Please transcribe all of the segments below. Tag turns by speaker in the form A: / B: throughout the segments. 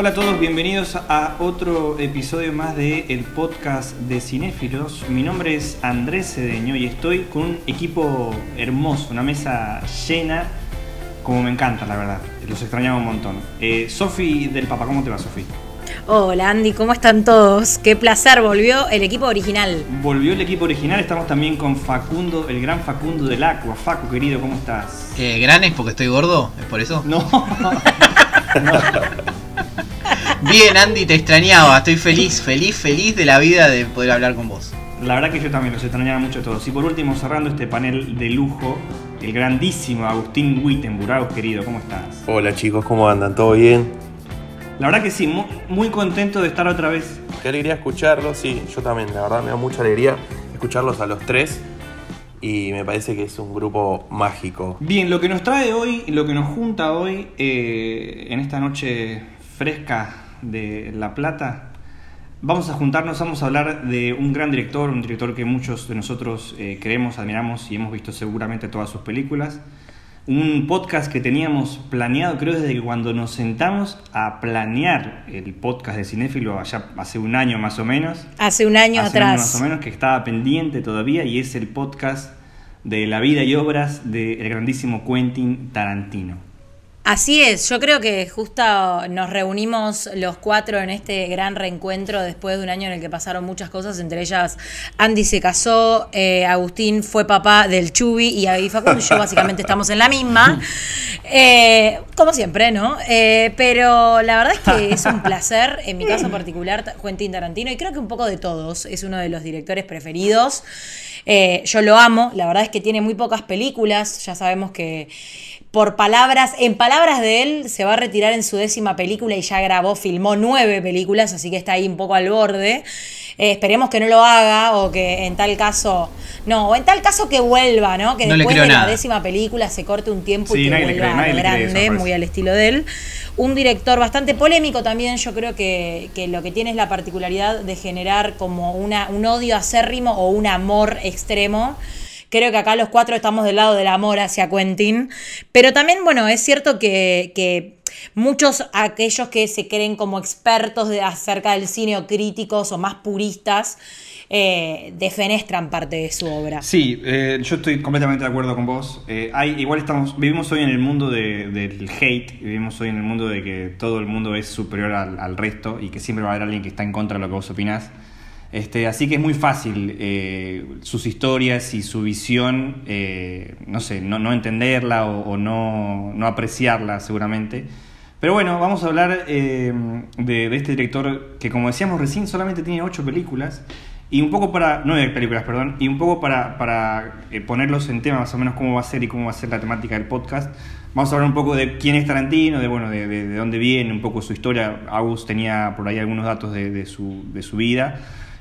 A: Hola a todos, bienvenidos a otro episodio más de el podcast de Cinéfilos. Mi nombre es Andrés Cedeño y estoy con un equipo hermoso, una mesa llena, como me encanta, la verdad. Los extrañaba un montón. Eh, Sofi del Papa, ¿cómo te va, Sofi?
B: Hola Andy, ¿cómo están todos? Qué placer, volvió el equipo original.
A: Volvió el equipo original, estamos también con Facundo, el gran Facundo del Aqua. Facu, querido, ¿cómo estás?
C: Eh, ¿Gran es porque estoy gordo? ¿Es por eso?
A: No.
C: Bien, Andy, te extrañaba. Estoy feliz, feliz, feliz de la vida de poder hablar con vos.
A: La verdad que yo también los extrañaba mucho a todos. Y por último, cerrando este panel de lujo, el grandísimo Agustín Wittenburg. querido, ¿cómo estás?
D: Hola chicos, ¿cómo andan? ¿Todo bien?
A: La verdad que sí, muy, muy contento de estar otra vez.
D: Qué alegría escucharlos, sí, yo también, la verdad me da mucha alegría escucharlos a los tres y me parece que es un grupo mágico.
A: Bien, lo que nos trae hoy, lo que nos junta hoy eh, en esta noche fresca de La Plata, vamos a juntarnos, vamos a hablar de un gran director, un director que muchos de nosotros eh, creemos, admiramos y hemos visto seguramente todas sus películas. Un podcast que teníamos planeado, creo, desde cuando nos sentamos a planear el podcast de Cinéfilo, allá hace un año más o menos.
B: Hace un año
A: Hace
B: atrás.
A: Un año más o menos, que estaba pendiente todavía, y es el podcast de la vida y obras del grandísimo Quentin Tarantino.
B: Así es, yo creo que justo nos reunimos los cuatro en este gran reencuentro después de un año en el que pasaron muchas cosas, entre ellas Andy se casó, eh, Agustín fue papá del Chubi y ahí Facundo y yo básicamente estamos en la misma, Eh, como siempre, ¿no? Eh, pero la verdad es que es un placer, en mi caso particular, Quentin Tarantino, y creo que un poco de todos, es uno de los directores preferidos. Yo lo amo, la verdad es que tiene muy pocas películas, ya sabemos que por palabras, en palabras de él, se va a retirar en su décima película y ya grabó, filmó nueve películas, así que está ahí un poco al borde. Eh, esperemos que no lo haga o que en tal caso, no, o en tal caso que vuelva, ¿no? Que
C: No
B: después de la décima película se corte un tiempo
A: Sí,
B: y que vuelva
A: cree, nadie
B: a lo
A: le cree eso,
B: grande, muy al estilo de él. Un director bastante polémico también, yo creo que, que lo que tiene es la particularidad de generar como una, un odio acérrimo o un amor extremo. Creo que acá los cuatro estamos del lado del amor hacia Quentin. Pero también, bueno, es cierto que, que muchos aquellos que se creen como expertos de, acerca del cine o críticos o más puristas, eh, defenestran parte de su obra.
A: Sí, eh, yo estoy completamente de acuerdo con vos. Eh, igual estamos, vivimos hoy en el mundo de- del hate, vivimos hoy en el mundo de que todo el mundo es superior al, al resto y que siempre va a haber alguien que está en contra de lo que vos opinás. Este, así que es muy fácil eh, sus historias y su visión, eh, no sé, no, no entenderla o, o no, no apreciarla seguramente. Pero bueno, vamos a hablar eh, de, de este director que como decíamos recién solamente tiene ocho películas y un poco para, nueve películas, perdón, y un poco para, para eh, ponerlos en tema más o menos cómo va a ser y cómo va a ser la temática del podcast. Vamos a hablar un poco de quién es Tarantino, de bueno, de, de- de dónde viene, un poco su historia. Agus tenía por ahí algunos datos de, de su, su vida.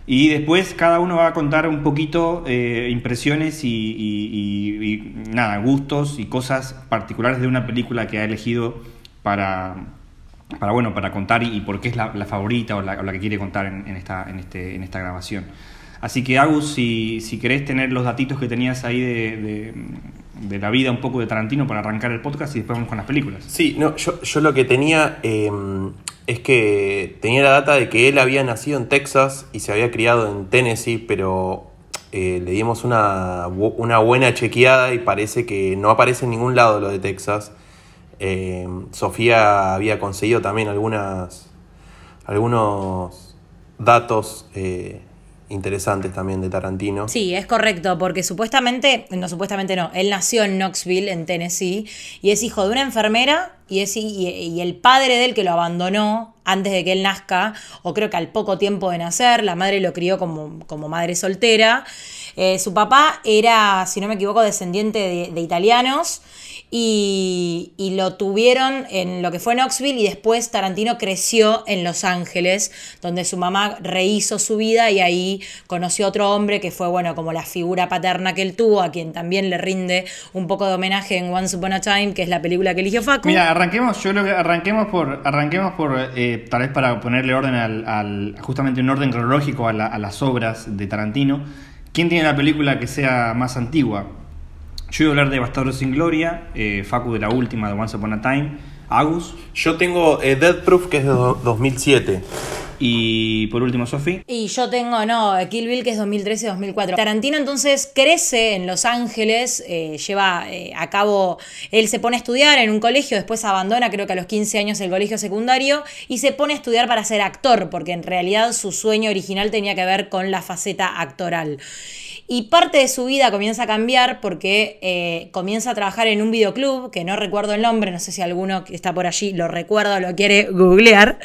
A: Y después cada uno va a contar un poquito eh, impresiones y, nada, gustos y cosas particulares de una película que ha elegido para, para bueno, para contar y, por qué es la, favorita o la, que quiere contar en, esta, en, este, en esta grabación. Así que Agus, si, si querés tener los datitos que tenías ahí de, de- la vida un poco de Tarantino para arrancar el podcast y después vamos con las películas.
D: Sí, no, yo, yo lo que tenía eh, es que tenía la data de que él había nacido en Texas y se había criado en Tennessee, pero eh, le dimos una, una buena chequeada y parece que no aparece en ningún lado lo de Texas. Eh, Sofía había conseguido también algunas, algunos datos eh, interesantes también de Tarantino.
B: Sí, es correcto, porque supuestamente, no supuestamente no, él nació en Knoxville, en Tennessee, y es hijo de una enfermera y, es, y, el padre de él que lo abandonó antes de que él nazca, o creo que al poco tiempo de nacer, la madre lo crió como, como madre soltera. Eh, su papá era, si no me equivoco, descendiente de, italianos. Y, lo tuvieron en lo que fue Knoxville y después Tarantino creció en Los Ángeles, donde su mamá rehizo su vida y ahí conoció a otro hombre que fue, bueno, como la figura paterna que él tuvo, a quien también le rinde un poco de homenaje en Once Upon a Time, que es la película que eligió Facu.
A: Mira, arranquemos, yo lo que arranquemos por, arranquemos por eh, tal vez para ponerle orden al, al- justamente un orden cronológico a, la- a las obras de Tarantino. ¿Quién tiene la película que sea más antigua? Yo iba a hablar de Bastardo sin Gloria, eh, Facu de la última, de Once Upon a Time, Agus.
D: Yo tengo eh, Dead Proof, que es de do- 2007.
A: Y por último, Sofi.
B: Y yo tengo, no, Kill Bill que es 2013-2004. Tarantino entonces crece en Los Ángeles, eh, lleva eh, a cabo, él se pone a estudiar en un colegio, después abandona creo que a los 15 años el colegio secundario y se pone a estudiar para ser actor, porque en realidad su sueño original tenía que ver con la faceta actoral. Y parte de su vida comienza a cambiar porque eh, comienza a trabajar en un videoclub, que no recuerdo el nombre, no sé si alguno que está por allí lo recuerda o lo quiere googlear,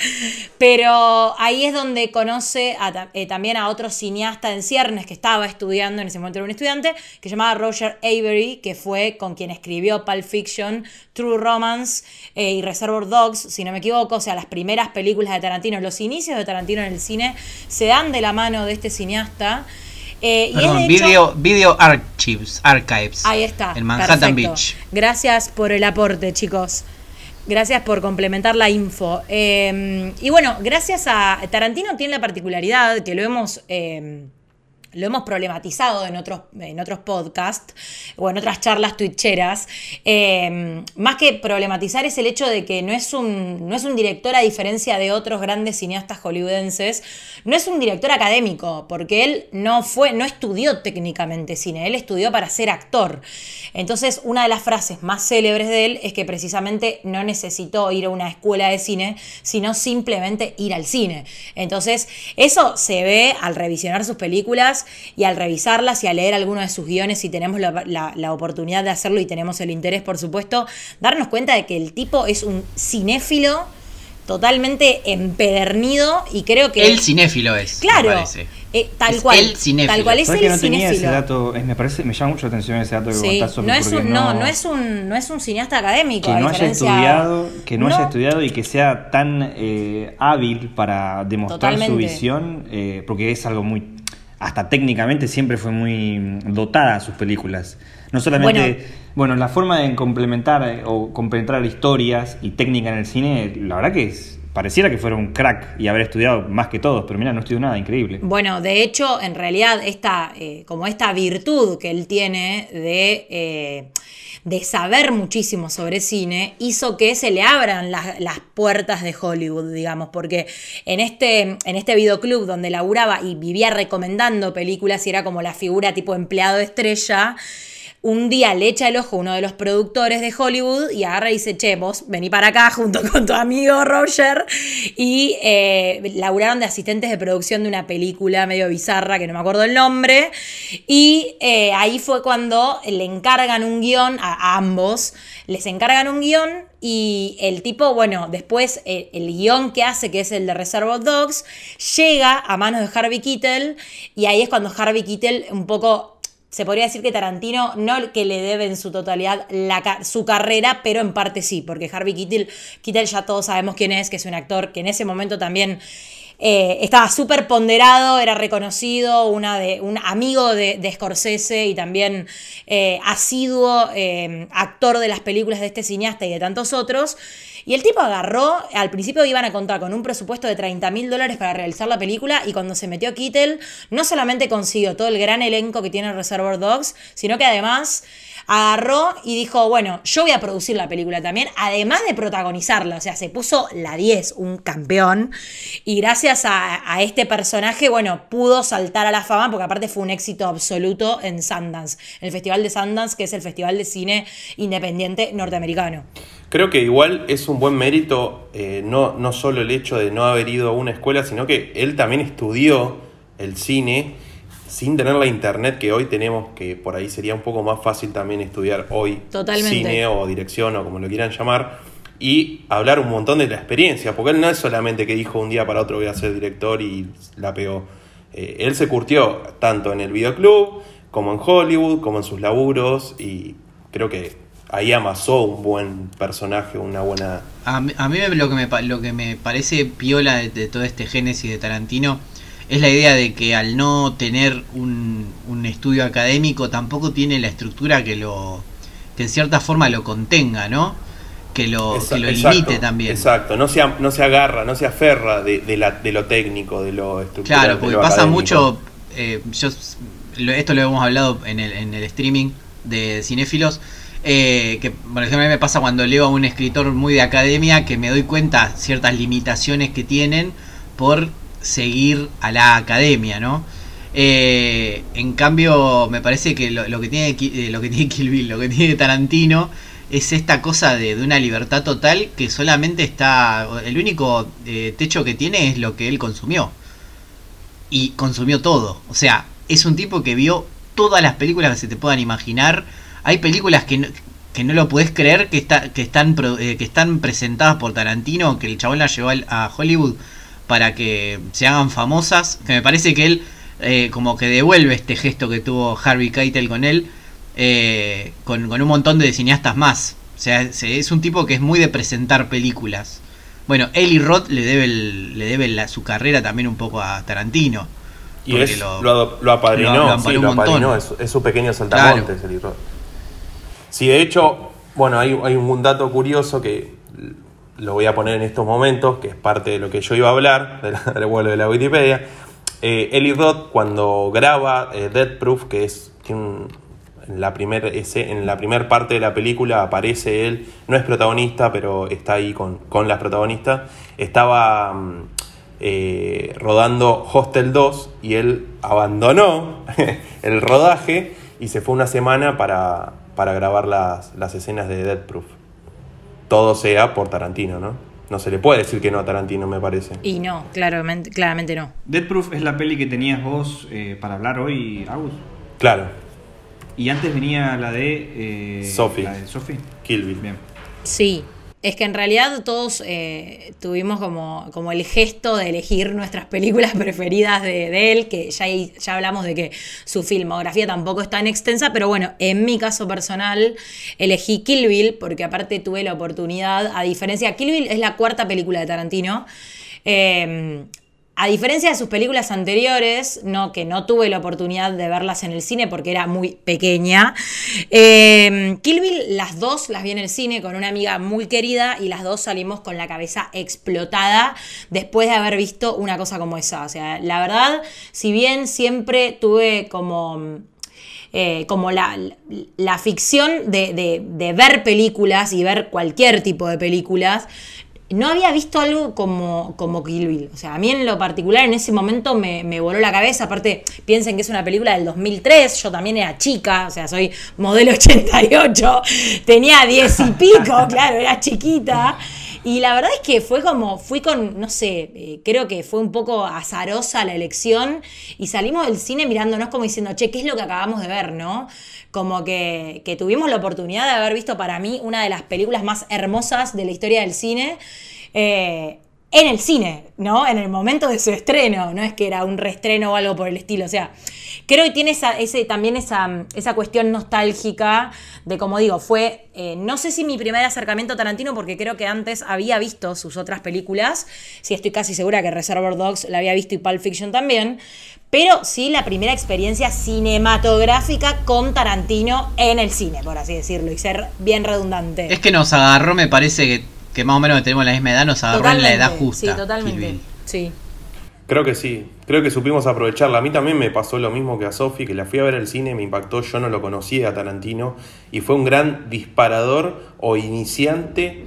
B: pero ahí es donde conoce eh, también a otro cineasta en ciernes que estaba estudiando, en ese momento era un estudiante, que se llamaba Roger Avery, que fue con quien escribió Pulp Fiction, True Romance eh, y Reservoir Dogs, si no me equivoco, o sea, las primeras películas de Tarantino, los inicios de Tarantino en el cine se dan de la mano de este cineasta. Eh, y es
C: Perdón,
B: hecho-
C: video, video Archives, Archives.
B: Ahí está.
C: En Manhattan
B: perfecto.
C: Beach.
B: Gracias por el aporte, chicos. Gracias por complementar la info. Eh, y bueno, gracias a Tarantino tiene la particularidad que lo hemos. eh, lo hemos problematizado en otros, en otros podcasts o en otras charlas twitcheras. Eh, más que problematizar es el hecho de que no es, un, no es un director, a diferencia de otros grandes cineastas hollywoodenses, no es un director académico, porque él no, fue, no estudió técnicamente cine, él estudió para ser actor. Entonces, una de las frases más célebres de él es que precisamente no necesitó ir a una escuela de cine, sino simplemente ir al cine. Entonces, eso se ve al revisionar sus películas y al revisarlas y a leer algunos de sus guiones, si tenemos la, la- la oportunidad de hacerlo y tenemos el interés, por supuesto, darnos cuenta de que el tipo es un cinéfilo totalmente empedernido y creo que...
C: El cinéfilo es.
B: Claro,
C: me parece.
B: eh, tal
C: Es
B: cual.
C: el cinéfilo.
B: Tal cual es
A: ¿Sabes
B: el
A: no tenía ese
B: cinéfilo.
A: dato? Es- me, parece, me llama mucho la atención ese dato que
B: Sí,
A: contás, Sofi,
B: no es, un, no, no es un no es un cineasta académico.
A: que no haya estudiado, que no, haya estudiado y que sea tan eh, hábil para demostrar su visión, eh, porque es algo muy, hasta técnicamente siempre fue muy dotada sus películas. No solamente,
B: Bueno.
A: bueno, la forma de complementar eh, o complementar historias y técnica en el cine, la verdad que es, pareciera que fuera un crack y haber estudiado más que todos, pero mira, no estudió nada, increíble.
B: Bueno, de hecho, en realidad, esta, eh, como esta virtud que él tiene de, eh, de saber muchísimo sobre cine, hizo que se le abran las, puertas de Hollywood, digamos, porque en este, en este videoclub donde laburaba y vivía recomendando películas y era como la figura tipo empleado estrella, un día le echa el ojo uno de los productores de Hollywood y agarra y dice, che, vos vení para acá junto con tu amigo Roger y eh, laburaron de asistentes de producción de una película medio bizarra que no me acuerdo el nombre. Y eh, ahí fue cuando le encargan un guion a, ambos, les encargan un guion y el tipo, bueno, después eh, el guion que hace, que es el de Reservoir Dogs, llega a manos de Harvey Keitel. Y ahí es cuando Harvey Keitel un poco se podría decir que Tarantino no que le debe en su totalidad su carrera, pero en parte sí, porque Harvey Keitel, Keitel ya todos sabemos quién es, que es un actor que en ese momento también eh, estaba súper ponderado, era reconocido, un amigo de, de Scorsese y también eh, asiduo eh, actor de las películas de este cineasta y de tantos otros. Y el tipo agarró, al principio iban a contar con un presupuesto de 30 mil dólares para realizar la película y cuando se metió Kittel, no solamente consiguió todo el gran elenco que tiene Reservoir Dogs, sino que además agarró y dijo, bueno, yo voy a producir la película también, además de protagonizarla, o sea, se puso la 10, un campeón, y gracias a, este personaje, bueno, pudo saltar a la fama, porque aparte fue un éxito absoluto en Sundance, el Festival de Sundance, que es el Festival de Cine Independiente Norteamericano.
D: Creo que igual es un buen mérito eh, no, no solo el hecho de no haber ido a una escuela, sino que él también estudió el cine sin tener la internet que hoy tenemos, que por ahí sería un poco más fácil también estudiar hoy
B: Totalmente.
D: cine o dirección o como lo quieran llamar, y hablar un montón de la experiencia, porque él no es solamente que dijo un día para otro voy a ser director y la pegó. Eh, él se curtió tanto en el videoclub, como en Hollywood, como en sus laburos, y creo que ahí amasó un buen personaje, una buena...
C: A mí, a mí lo, que me, lo que me parece piola de, de todo este génesis de Tarantino es la idea de que al no tener un, un estudio académico tampoco tiene la estructura que lo que en cierta forma lo contenga, ¿no? Que lo, que lo
D: exacto,
C: limite también.
D: Exacto, no se, no se agarra, no se aferra de, de la, de lo técnico, de lo estructural.
C: Claro, porque pasa
D: académico.
C: mucho, eh, yo, esto lo hemos hablado en el, en el streaming, de cinéfilos. Eh, que por ejemplo a mí me pasa cuando leo a un escritor muy de academia que me doy cuenta ciertas limitaciones que tienen por seguir a la academia, ¿no? Eh, en cambio, me parece que lo, que tiene eh, lo que tiene Kill Bill, lo que tiene Tarantino, es esta cosa de, de una libertad total que solamente está. El único eh, techo que tiene es lo que él consumió. Y consumió todo. O sea, es un tipo que vio todas las películas que se te puedan imaginar. Hay películas que no, que no lo puedes creer que, está, que, están, eh, que están presentadas por Tarantino, que el chabón las llevó al- a Hollywood para que se hagan famosas. Que me parece que él eh, como que devuelve este gesto que tuvo Harvey Keitel con él, eh, con, con un montón de cineastas más. O sea, se- es un tipo que es muy de presentar películas. Bueno, Eli Roth le debe, el- le debe la- su carrera también un poco a Tarantino.
D: Y es, lo, lo, lo apadrinó,
C: lo-
D: sí,
C: un
D: apadrinó, es, es su pequeño saltamontes el Irro. Sí, de hecho, bueno, hay, hay un dato curioso que lo voy a poner en estos momentos, que es parte de lo que yo iba a hablar, de la, del vuelo de la Wikipedia. Eh, Eli Roth, cuando graba eh, Death Proof, que es tiene en la primera primer parte de la película aparece él, no es protagonista, pero está ahí con, con las protagonistas. Estaba mm, eh, rodando Hostel 2 y él abandonó el rodaje y se fue una semana para, para grabar las, las escenas de Death Proof. Todo sea por Tarantino, ¿no? No se le puede decir que no a Tarantino, me parece.
B: Y no, claramente, claramente no.
A: Dead Proof es la peli que tenías vos eh, para hablar hoy, Agus.
D: Claro,
A: Y antes venía la de. Eh,
D: Sophie.
A: La de Sophie.
D: Kill Bill.
A: Bien.
B: Sí, es que en realidad todos eh, tuvimos como, como el gesto de elegir nuestras películas preferidas de, de él, que ya, ya hablamos de que su filmografía tampoco es tan extensa, pero bueno, en mi caso personal elegí Kill Bill, porque aparte tuve la oportunidad, a diferencia, Kill Bill es la cuarta película de Tarantino. eh, a diferencia de sus películas anteriores, no, que no tuve la oportunidad de verlas en el cine porque era muy pequeña, eh, las dos las vi en el cine con una amiga muy querida y las dos salimos con la cabeza explotada después de haber visto una cosa como esa. O sea, la verdad, si bien siempre tuve como eh, como la, la ficción de- de ver películas y ver cualquier tipo de películas, no había visto algo como, como Kill Bill. O sea, a mí en lo particular en ese momento me, me voló la cabeza. Aparte, piensen que es una película del 2003, yo también era chica, o sea, soy modelo 88, tenía 10 y pico, claro, era chiquita. Y la verdad es que fue como, fui con, no sé, eh, creo que fue un poco azarosa la elección y salimos del cine mirándonos como diciendo, che, ¿qué es lo que acabamos de ver, no? Como que, que tuvimos la oportunidad de haber visto para mí una de las películas más hermosas de la historia del cine. eh, en el cine, ¿no? En el momento de su estreno, no es que era un reestreno o algo por el estilo, o sea, creo que tiene esa, ese, también esa, esa cuestión nostálgica de, como digo, fue, eh, no sé si mi primer acercamiento Tarantino, porque creo que antes había visto sus otras películas, sí estoy casi segura que Reservoir Dogs la había visto y Pulp Fiction también, pero sí la primera experiencia cinematográfica con Tarantino en el cine, por así decirlo, y ser bien redundante.
C: Es que nos agarró, me parece que, que más o menos tenemos la misma edad, nos agarró en la edad justa.
B: Sí, totalmente. Sí.
D: Creo que sí, creo que supimos aprovecharla. A mí también me pasó lo mismo que a Sofi, que la fui a ver al cine, me impactó, yo no lo conocía a Tarantino, y fue un gran disparador o iniciante,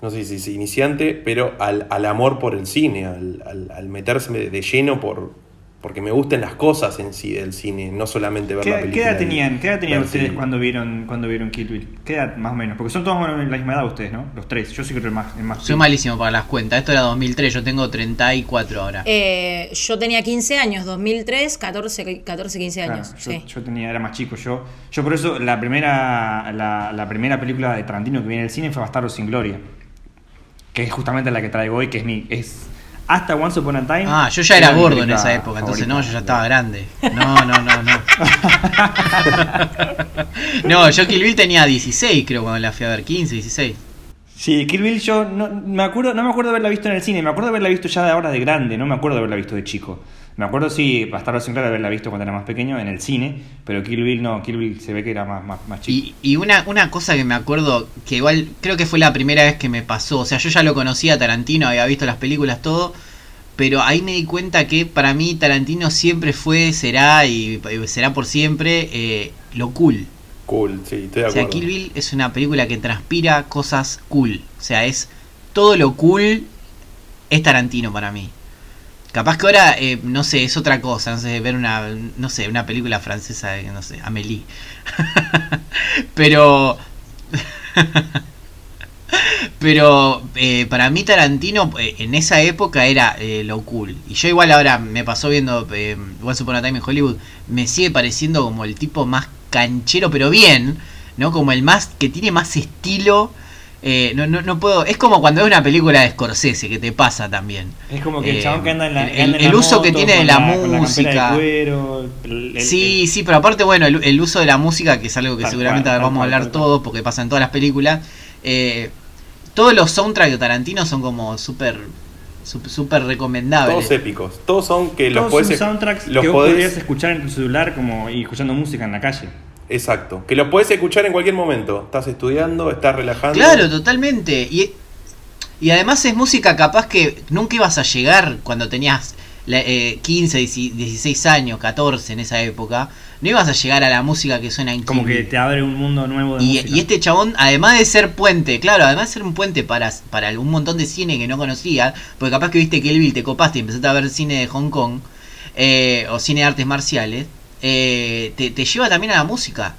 D: no sé si es iniciante, pero al, al amor por el cine, al, al- al meterse de lleno por porque me gustan las cosas en sí del cine, no solamente ver
A: ¿Qué,
D: la
A: qué
D: película.
A: edad
D: y
A: tenían, qué edad tenían ustedes
D: cine.
A: cuando vieron, cuando vieron Kill Bill? ¿Qué edad más o menos? Porque son todos más o menos la misma edad ustedes, ¿no? Los tres. Yo sí creo que más. El más
C: Soy malísimo para las cuentas. Esto era 2003, yo tengo 34 ahora.
B: Eh, yo tenía 15 años, 2003, 14, 14 15
A: Claro,
B: años.
A: yo,
B: sí.
A: yo tenía, era más chico. Yo, yo por eso la primera, la, la primera película de Tarantino que vi en el cine fue Bastardo sin Gloria. Que es justamente la que traigo hoy, que es mi. es hasta Once Upon a Time.
C: Ah, yo ya era gordo en esa época, entonces no, yo ya estaba grande. No, no, no, no. No, yo Kill Bill tenía 16, creo, cuando la fui a ver, 15, 16.
A: Sí, Kill Bill yo no me acuerdo, no me acuerdo de haberla visto en el cine, me acuerdo de haberla visto ya de ahora de grande, no me acuerdo de haberla visto de chico. Me acuerdo sí, Bastardo sin Gloria de haberla visto cuando era más pequeño en el cine, pero Kill Bill no, Kill Bill se ve que era más, más, más chico.
C: Y, y una, una cosa que me acuerdo, que igual creo que fue la primera vez que me pasó, o sea, yo ya lo conocía a Tarantino, había visto las películas, todo, pero ahí me di cuenta que para mí Tarantino siempre fue, será y, y será por siempre eh, lo cool.
D: Cool, sí, estoy de
C: O sea,
D: acuerdo.
C: Kill Bill es una película que transpira cosas cool. O sea, es todo lo cool es Tarantino para mí. Capaz que ahora, eh, no sé, es otra cosa, no sé, ver una, no sé, una película francesa de, no sé, Amélie. Pero... Pero eh, para mí Tarantino eh, en esa época era lo cool. Y yo igual ahora me pasó viendo Once Upon a Time en Hollywood, me sigue pareciendo como el tipo más canchero, pero bien, ¿no? Como el más que tiene más estilo. Eh, no, no, no puedo. Es como cuando ves una película de Scorsese que te pasa también.
A: Es como que el
C: Eh,
A: chabón que anda en la.
C: el-
A: que anda en
C: el
A: la
C: uso que tiene de la música.
A: de cuero, el- el-
C: Sí, sí, pero aparte, bueno, el, el uso de la música, que es algo que
A: Tal
C: seguramente
A: cual,
C: vamos a hablar
A: tal cual.
C: todos, porque pasa en todas las películas. eh, todos los soundtracks de Tarantino son como súper súper recomendables.
D: Todos épicos. Todos son que los
A: Todos son soundtracks
D: los
A: que vos
D: podés-
A: podrías escuchar en tu celular como y escuchando música en la calle.
D: Exacto. Que los podés escuchar en cualquier momento. Estás estudiando, estás relajando.
C: Claro, totalmente. Y, y además es música capaz que nunca ibas a llegar cuando tenías la- eh, 15, 16 años, 14 en esa época. No ibas a llegar a la música que suena en
A: Como que te abre un mundo nuevo de
C: Y,
A: música.
C: y este chabón, además de ser puente, claro, además de ser un puente para, para un montón de cine que no conocía, porque capaz que viste que Bill te copaste y empezaste a ver cine de Hong Kong, eh, o cine de artes marciales, eh, te, te lleva también a la música.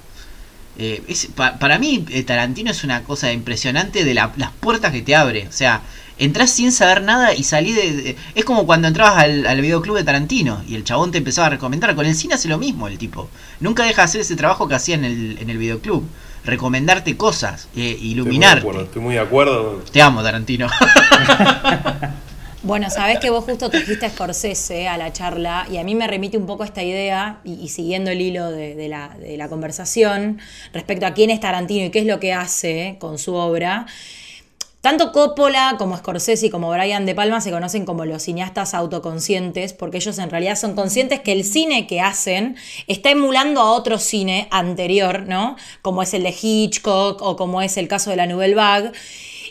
C: Eh, es- pa- para mí, eh, Tarantino es una cosa impresionante de la- las puertas que te abre. O sea, entras sin saber nada y salí de. de- es como cuando entrabas al, al videoclub de Tarantino y el chabón te empezaba a recomendar. Con el cine hace lo mismo el tipo. Nunca deja de hacer ese trabajo que hacía en el, en el videoclub. Recomendarte cosas, eh,
D: Estoy muy de
C: iluminarte.
D: acuerdo, Estoy muy de acuerdo.
C: Te amo, Tarantino.
B: Bueno, sabés que vos justo trajiste a Scorsese a la charla y a mí me remite un poco esta idea, y, siguiendo el hilo de, de la, de la conversación respecto a quién es Tarantino y qué es lo que hace con su obra. Tanto Coppola como Scorsese y como Brian De Palma se conocen como los cineastas autoconscientes, porque ellos en realidad son conscientes que el cine que hacen está emulando a otro cine anterior, ¿no? Como es el de Hitchcock o como es el caso de la Nouvelle Vague.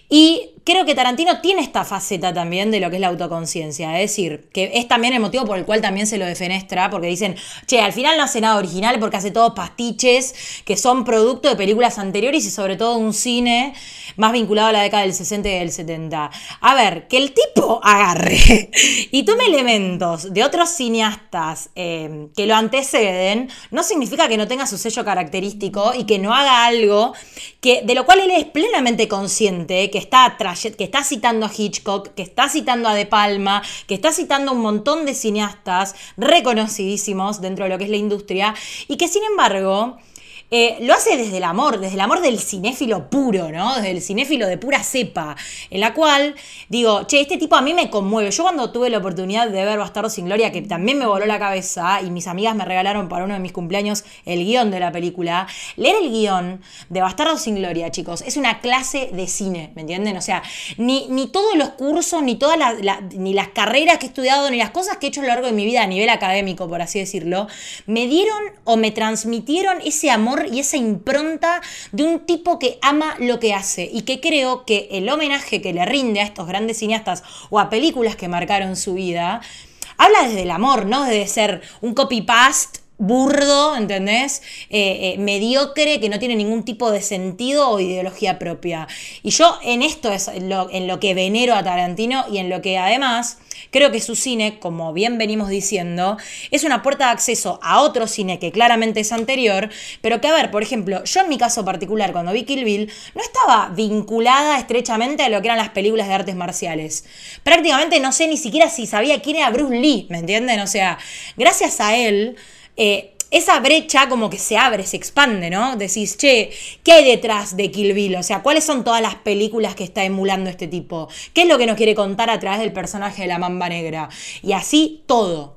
B: Y creo que Tarantino tiene esta faceta también de lo que es la autoconciencia, es decir, que es también el motivo por el cual también se lo defenestra, porque dicen, che, al final no hace nada original porque hace todos pastiches que son producto de películas anteriores y sobre todo un cine más vinculado a la década del 60 y del 70. A ver, que el tipo agarre y tome elementos de otros cineastas eh, que lo anteceden, no significa que no tenga su sello característico y que no haga algo que, de lo cual él es plenamente consciente, que está, que está citando a Hitchcock, que está citando a De Palma, que está citando a un montón de cineastas reconocidísimos dentro de lo que es la industria y que sin embargo... Eh, lo hace desde el amor, desde el amor del cinéfilo puro, ¿no? Desde el cinéfilo de pura cepa, en la cual digo, che, este tipo a mí me conmueve. Yo cuando tuve la oportunidad de ver Bastardo sin Gloria, que también me voló la cabeza, y mis amigas me regalaron para uno de mis cumpleaños el guion de la película, leer el guion de Bastardo sin Gloria, chicos, es una clase de cine, ¿me entienden? O sea, ni, ni todos los cursos, ni todas las, la- ni las carreras que he estudiado, ni las cosas que he hecho a lo largo de mi vida a nivel académico, por así decirlo, me dieron o me transmitieron ese amor y esa impronta de un tipo que ama lo que hace y que creo que el homenaje que le rinde a estos grandes cineastas o a películas que marcaron su vida, habla desde el amor, no desde ser un copy-paste burdo, ¿entendés? Eh, eh, mediocre, que no tiene ningún tipo de sentido o ideología propia. Y yo en esto es lo, en lo que venero a Tarantino y en lo que además creo que su cine, como bien venimos diciendo, es una puerta de acceso a otro cine que claramente es anterior, pero que, a ver, por ejemplo, yo en mi caso particular, cuando vi Kill Bill, no estaba vinculada estrechamente a lo que eran las películas de artes marciales. Prácticamente no sé ni siquiera si sabía quién era Bruce Lee, ¿me entienden? O sea, gracias a él eh, esa brecha como que se abre, se expande, ¿no? Decís, che, ¿qué hay detrás de Kill Bill? O sea, ¿cuáles son todas las películas que está emulando este tipo? ¿Qué es lo que nos quiere contar a través del personaje de la mamba negra? Y así todo.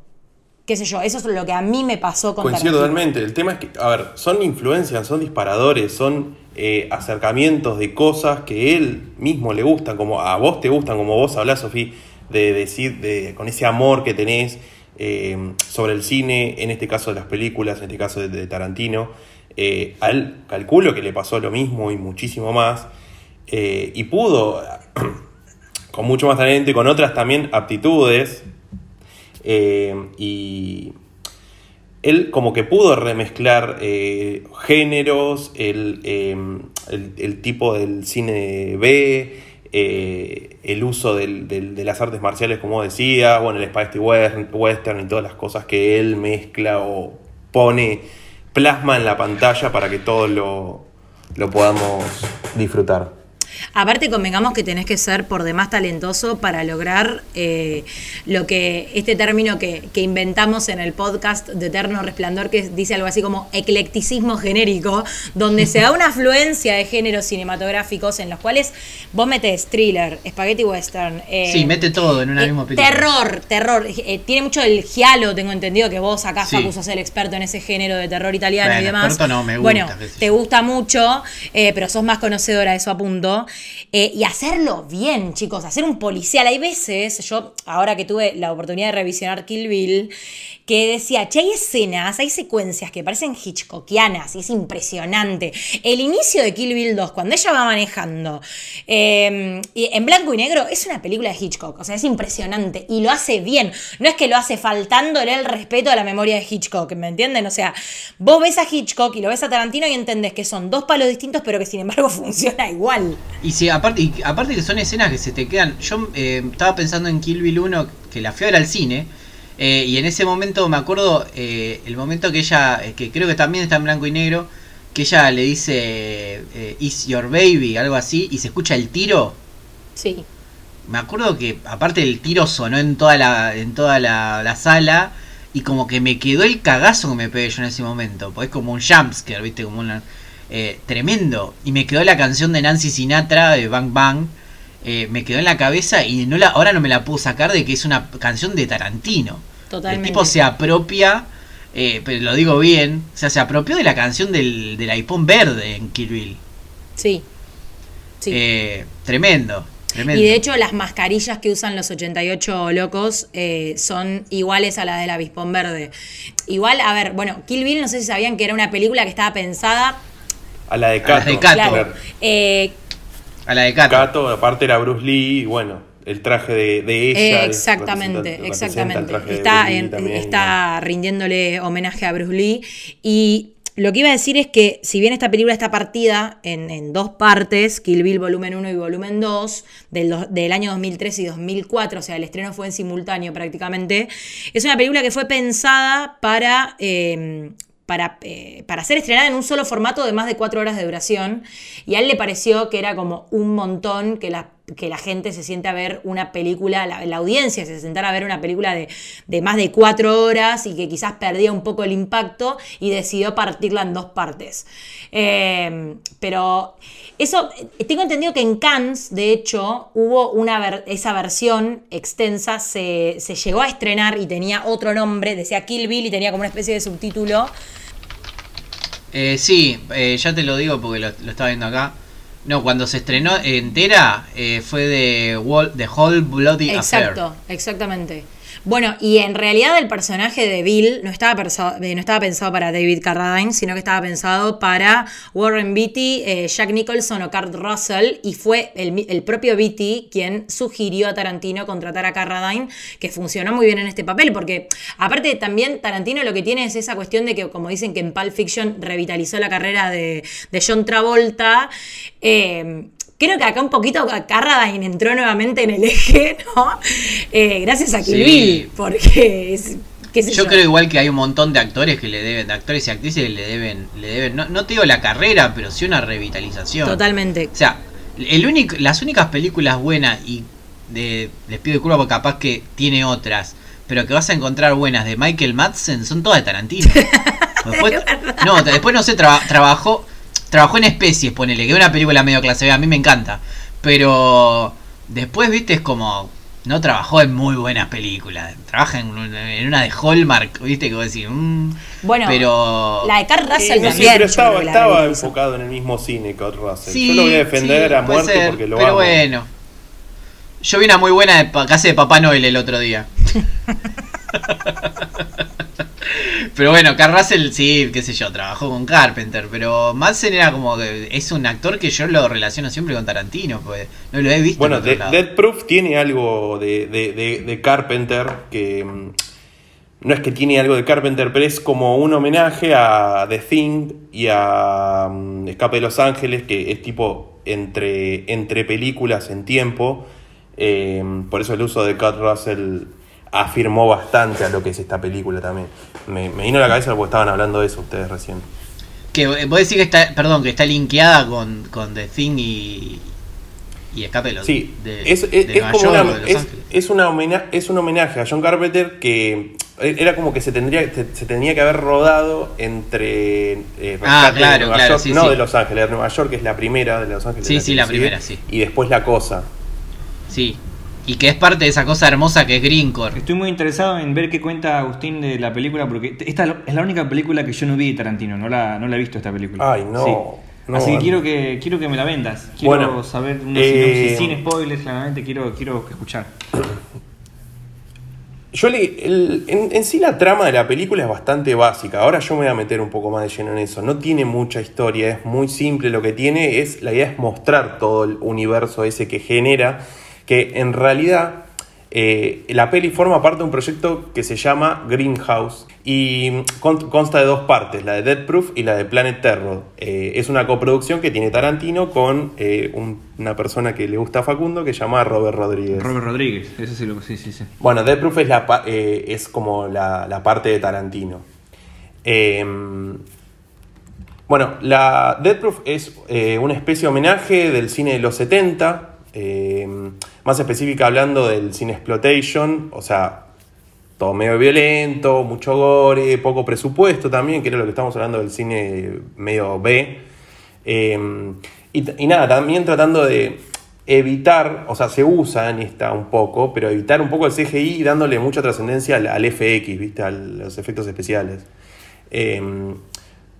B: Qué sé yo, eso es lo que a mí me pasó con
D: Coincido totalmente. El tema es que, a ver, son influencias, son disparadores, son eh, acercamientos de cosas que él mismo le gustan, como a vos te gustan, como vos hablás, Sofía, de decir, de, con ese amor que tenés eh, sobre el cine, en este caso de las películas, en este caso de, Tarantino. Eh, a él calculo que le pasó lo mismo y muchísimo más. eh, y pudo, con mucho más talento y con otras también aptitudes, y él como que pudo remezclar géneros, el, el, el, tipo del cine B, eh, el uso del, de las artes marciales, como decía, bueno, el spaghetti western y todas las cosas que él mezcla o pone, plasma en la pantalla para que todos lo, lo podamos disfrutar.
B: Aparte, convengamos que tenés que ser por demás talentoso para lograr eh, lo que este término que, que, inventamos en el podcast de Eterno Resplandor, que dice algo así como eclecticismo genérico, donde se da una afluencia de géneros cinematográficos en los cuales vos metes thriller, spaghetti western.
C: Eh, sí, mete todo en una
B: eh,
C: misma película.
B: Terror, terror. Tiene mucho el giallo, tengo entendido que vos acá, sí. Facu, sos el experto en ese género de terror italiano
C: bueno,
B: y demás.
C: No, me gusta,
B: bueno, te gusta mucho, pero sos más conocedora de eso a punto. Eh, y hacerlo bien, chicos, hacer un policial. Hay veces, yo ahora que tuve la oportunidad de revisionar Kill Bill, que decía, che, hay escenas, hay secuencias que parecen hitchcockianas y es impresionante. El inicio de Kill Bill 2, cuando ella va manejando eh, en blanco y negro, es una película de Hitchcock, o sea, es impresionante y lo hace bien. No es que lo hace faltándole el respeto a la memoria de Hitchcock, ¿me entienden? O sea, vos ves a Hitchcock y lo ves a Tarantino y entendés que son dos palos distintos, pero que sin embargo funciona igual.
C: Y sí, aparte, y aparte que son escenas que se te quedan. Yo eh, estaba pensando en Kill Bill 1, que la fui a ver al cine. Eh, y en ese momento me acuerdo eh, el momento que ella, eh, que creo que también está en blanco y negro, que ella le dice eh, Is your baby, algo así, y se escucha el tiro.
B: Sí.
C: Me acuerdo que aparte el tiro sonó en toda la, en toda la, la sala y como que me quedó el cagazo que me pegué yo en ese momento, porque es como un jumpscare, viste, como una eh, tremendo. Y me quedó la canción de Nancy Sinatra de Bang Bang. Eh, me quedó en la cabeza y no la, ahora no me la puedo sacar de que es una canción de Tarantino.
B: Totalmente.
C: El tipo se apropia, eh, pero lo digo bien, o sea, se apropió de la canción del, del iPhone verde en Kill Bill.
B: Sí. sí.
C: Eh, tremendo, tremendo.
B: Y de hecho las mascarillas que usan los 88 locos eh, son iguales a las del avispón verde. Igual, a ver, bueno, Kill Bill no sé si sabían que era una película que estaba pensada...
D: A la de Cato.
C: A la de Cato.
B: Claro, eh,
C: a la de Cato.
D: Cato, aparte era Bruce Lee, y bueno, el traje de, de ella.
B: exactamente, exactamente.
D: el
B: Está, en-
D: también,
B: está rindiéndole homenaje a Bruce Lee. Y lo que iba a decir es que, si bien esta película está partida en, en dos partes, Kill Bill volumen 1 y volumen 2, del, del año 2003 y 2004, o sea, el estreno fue en simultáneo prácticamente, es una película que fue pensada para... eh, para, eh, para ser estrenada en un solo formato de más de cuatro horas de duración. Y a él le pareció que era como un montón que la, que la gente se siente a ver una película, la, audiencia se sentara a ver una película de, de más de cuatro horas y que quizás perdía un poco el impacto y decidió partirla en dos partes. Eh, pero eso, eh, tengo entendido que en Cannes, de hecho, hubo una esa versión extensa, se, se llegó a estrenar y tenía otro nombre, decía Kill Bill y tenía como una especie de subtítulo.
C: Eh, sí, eh, ya te lo digo porque lo estaba viendo acá. No, cuando se estrenó entera eh, fue de The Whole Bloody
B: Exacto,
C: Affair.
B: exactamente. Bueno, y en realidad el personaje de Bill no estaba, perso- eh, no estaba pensado para David Carradine, sino que estaba pensado para Warren Beatty, eh, Jack Nicholson o Kurt Russell, y fue el, propio Beatty quien sugirió a Tarantino contratar a Carradine, que funcionó muy bien en este papel, porque aparte también Tarantino lo que tiene es esa cuestión de que, como dicen que en Pulp Fiction revitalizó la carrera de, de John Travolta, eh, Creo que acá un poquito Carradine entró nuevamente en el eje, ¿no? Eh, gracias a Kill
C: Sí.
B: Porque es, qué sé yo.
C: Yo creo igual que hay un montón de actores que le deben, de actores y actrices que le deben, le deben, no, no te digo la carrera, pero sí una revitalización.
B: Totalmente.
C: O sea, el único, las únicas películas buenas y de, les pido disculpas porque capaz que tiene otras, pero que vas a encontrar buenas de Michael Madsen son todas de Tarantino. Después, no, después no sé, traba- trabajó, trabajó en especies, ponele, que es una película medio clase B, a mí me encanta. Pero después, viste, es como. No trabajó en muy buenas películas. Trabaja en, una- en una de Hallmark, viste, que vos decís. mm,
B: Bueno,
C: pero.
B: la de Kurt Russell
D: Sí,
B: también.
D: sí, pero
B: yo
D: estaba, enfocado en el mismo cine que Russell.
C: Sí,
D: Yo lo voy a defender
C: sí,
D: a muerte
C: ser,
D: porque lo
C: Pero
D: amo.
C: bueno. Yo vi una muy buena de casa de Papá Noel el otro día. pero bueno, Carl Russell sí, qué sé yo, trabajó con Carpenter, pero Madsen era como que es un actor que yo lo relaciono siempre con Tarantino, pues no lo he visto.
D: Bueno, de-. Dead Proof tiene algo de, de- de- de Carpenter que mm, no es que tiene algo de Carpenter, pero es como un homenaje a The Thing y a mm, Escape de Los Ángeles, que es tipo entre, entre películas en tiempo. Eh, por eso el uso de Kurt Russell afirmó bastante a lo que es esta película también. Me, me vino a la cabeza porque estaban hablando de eso ustedes recién.
C: Que eh, vos decís que está, perdón, que está linkeada con, con The Thing y, y Escape de los
D: Sí,
C: de,
D: es, es-
C: de
D: es
C: Nueva
D: como
C: York
D: una,
C: de
D: es, una homena- es un homenaje a John Carpenter que era como que se tendría se, se tenía que haber rodado entre eh,
C: Ah,
D: Rescate de
C: claro,
D: Nueva
C: claro,
D: York,
C: sí,
D: no
C: sí.
D: de Los Ángeles, de Nueva York, que es la primera de Los Ángeles.
C: Sí, sí, la primera, sí.
D: Y después La Cosa.
C: Sí. Y que es parte de esa cosa hermosa que es Greencore.
A: Estoy muy interesado en ver qué cuenta Agustín de la película, porque esta es la única película que yo no vi de Tarantino, no la, no la he visto esta película.
D: Ay, no, no,
A: Así que quiero que quiero que me la vendas. Quiero
D: Bueno,
A: saber una
D: eh,
A: sinopsis sin spoilers, claramente, quiero, quiero escuchar.
D: Yo le, el- en, en sí la trama de la película es bastante básica. Ahora yo me voy a meter un poco más de lleno en eso. No tiene mucha historia, es muy simple. Lo que tiene es la idea es mostrar todo el universo ese que genera, que en realidad eh, la peli forma parte de un proyecto que se llama Greenhouse y con- consta de dos partes, la de Dead Proof y la de Planet Terror. Eh, es una coproducción que tiene Tarantino con eh, un- una persona que le gusta a Facundo que se llama Robert Rodríguez.
A: Robert Rodríguez, eso sí lo sí, sí, sí.
D: Bueno, Death Proof es, la, es como la, la parte de Tarantino. Eh, bueno, la Death Proof es una especie de homenaje del cine de los 70, eh, más específica hablando del cine exploitation, o sea, todo medio violento, mucho gore, poco presupuesto también, que era lo que estamos hablando del cine medio B. Eh, y, nada, también tratando de evitar, o sea, se usa en esta un poco, pero evitar un poco el CGI dándole mucha trascendencia al, FX, ¿viste? A los efectos especiales. Eh,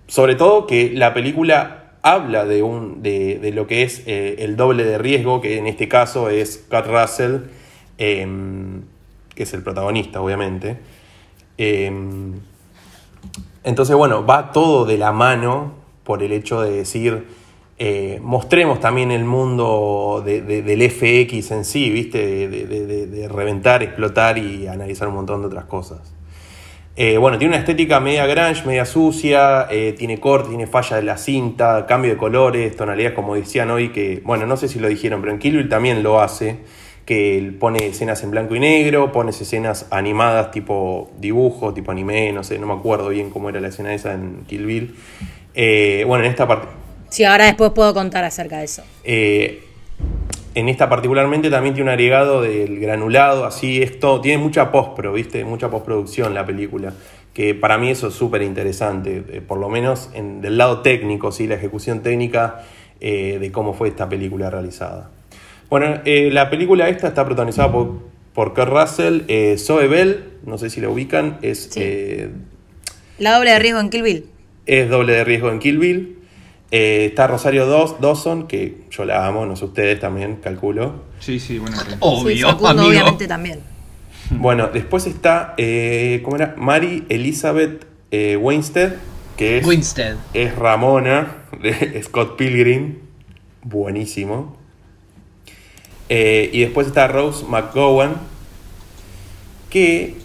D: sobre todo que la película habla de, un, de, de lo que es eh, el doble de riesgo, que en este caso es Kurt Russell, eh, que es el protagonista, obviamente. Eh, entonces, bueno, va todo de la mano por el hecho de decir, eh, mostremos también el mundo de- de- del FX en sí, ¿viste? De reventar, explotar y analizar un montón de otras cosas. Eh, bueno, tiene una estética media grunge, media sucia, eh, tiene corte, tiene falla de la cinta, cambio de colores, tonalidades, como decían hoy, que, bueno, no sé si lo dijeron, pero en Kill Bill también lo hace, que pone escenas en blanco y negro, pone escenas animadas tipo dibujo, tipo anime, no sé, no me acuerdo bien cómo era la escena esa en Kill Bill. Eh, bueno, en esta parte...
B: Sí, ahora después puedo contar acerca de eso.
D: En esta particularmente también tiene un agregado del granulado, así es todo, tiene mucha postpro, ¿viste? Mucha postproducción la película, que para mí eso es súper interesante, eh, por lo menos en, del lado técnico, ¿sí? La ejecución técnica eh, de cómo fue esta película realizada. Bueno, eh, la película esta está protagonizada por, por Kurt Russell, Zoe Bell, no sé si la ubican, es,
B: Sí. La doble de riesgo en Kill Bill.
D: es doble de riesgo en Kill Bill. Eh, está Rosario Dos- Dawson, que yo la amo, no sé ustedes también, calculo.
A: Sí, sí, bueno. sí,
C: Obvio,
B: Facundo
C: amigo.
B: obviamente también.
D: Bueno, después está, eh, ¿cómo era? Mary Elizabeth eh, Winstead, que es,
C: Winstead.
D: es Ramona de Scott Pilgrim. Buenísimo. Eh, y después está Rose McGowan, que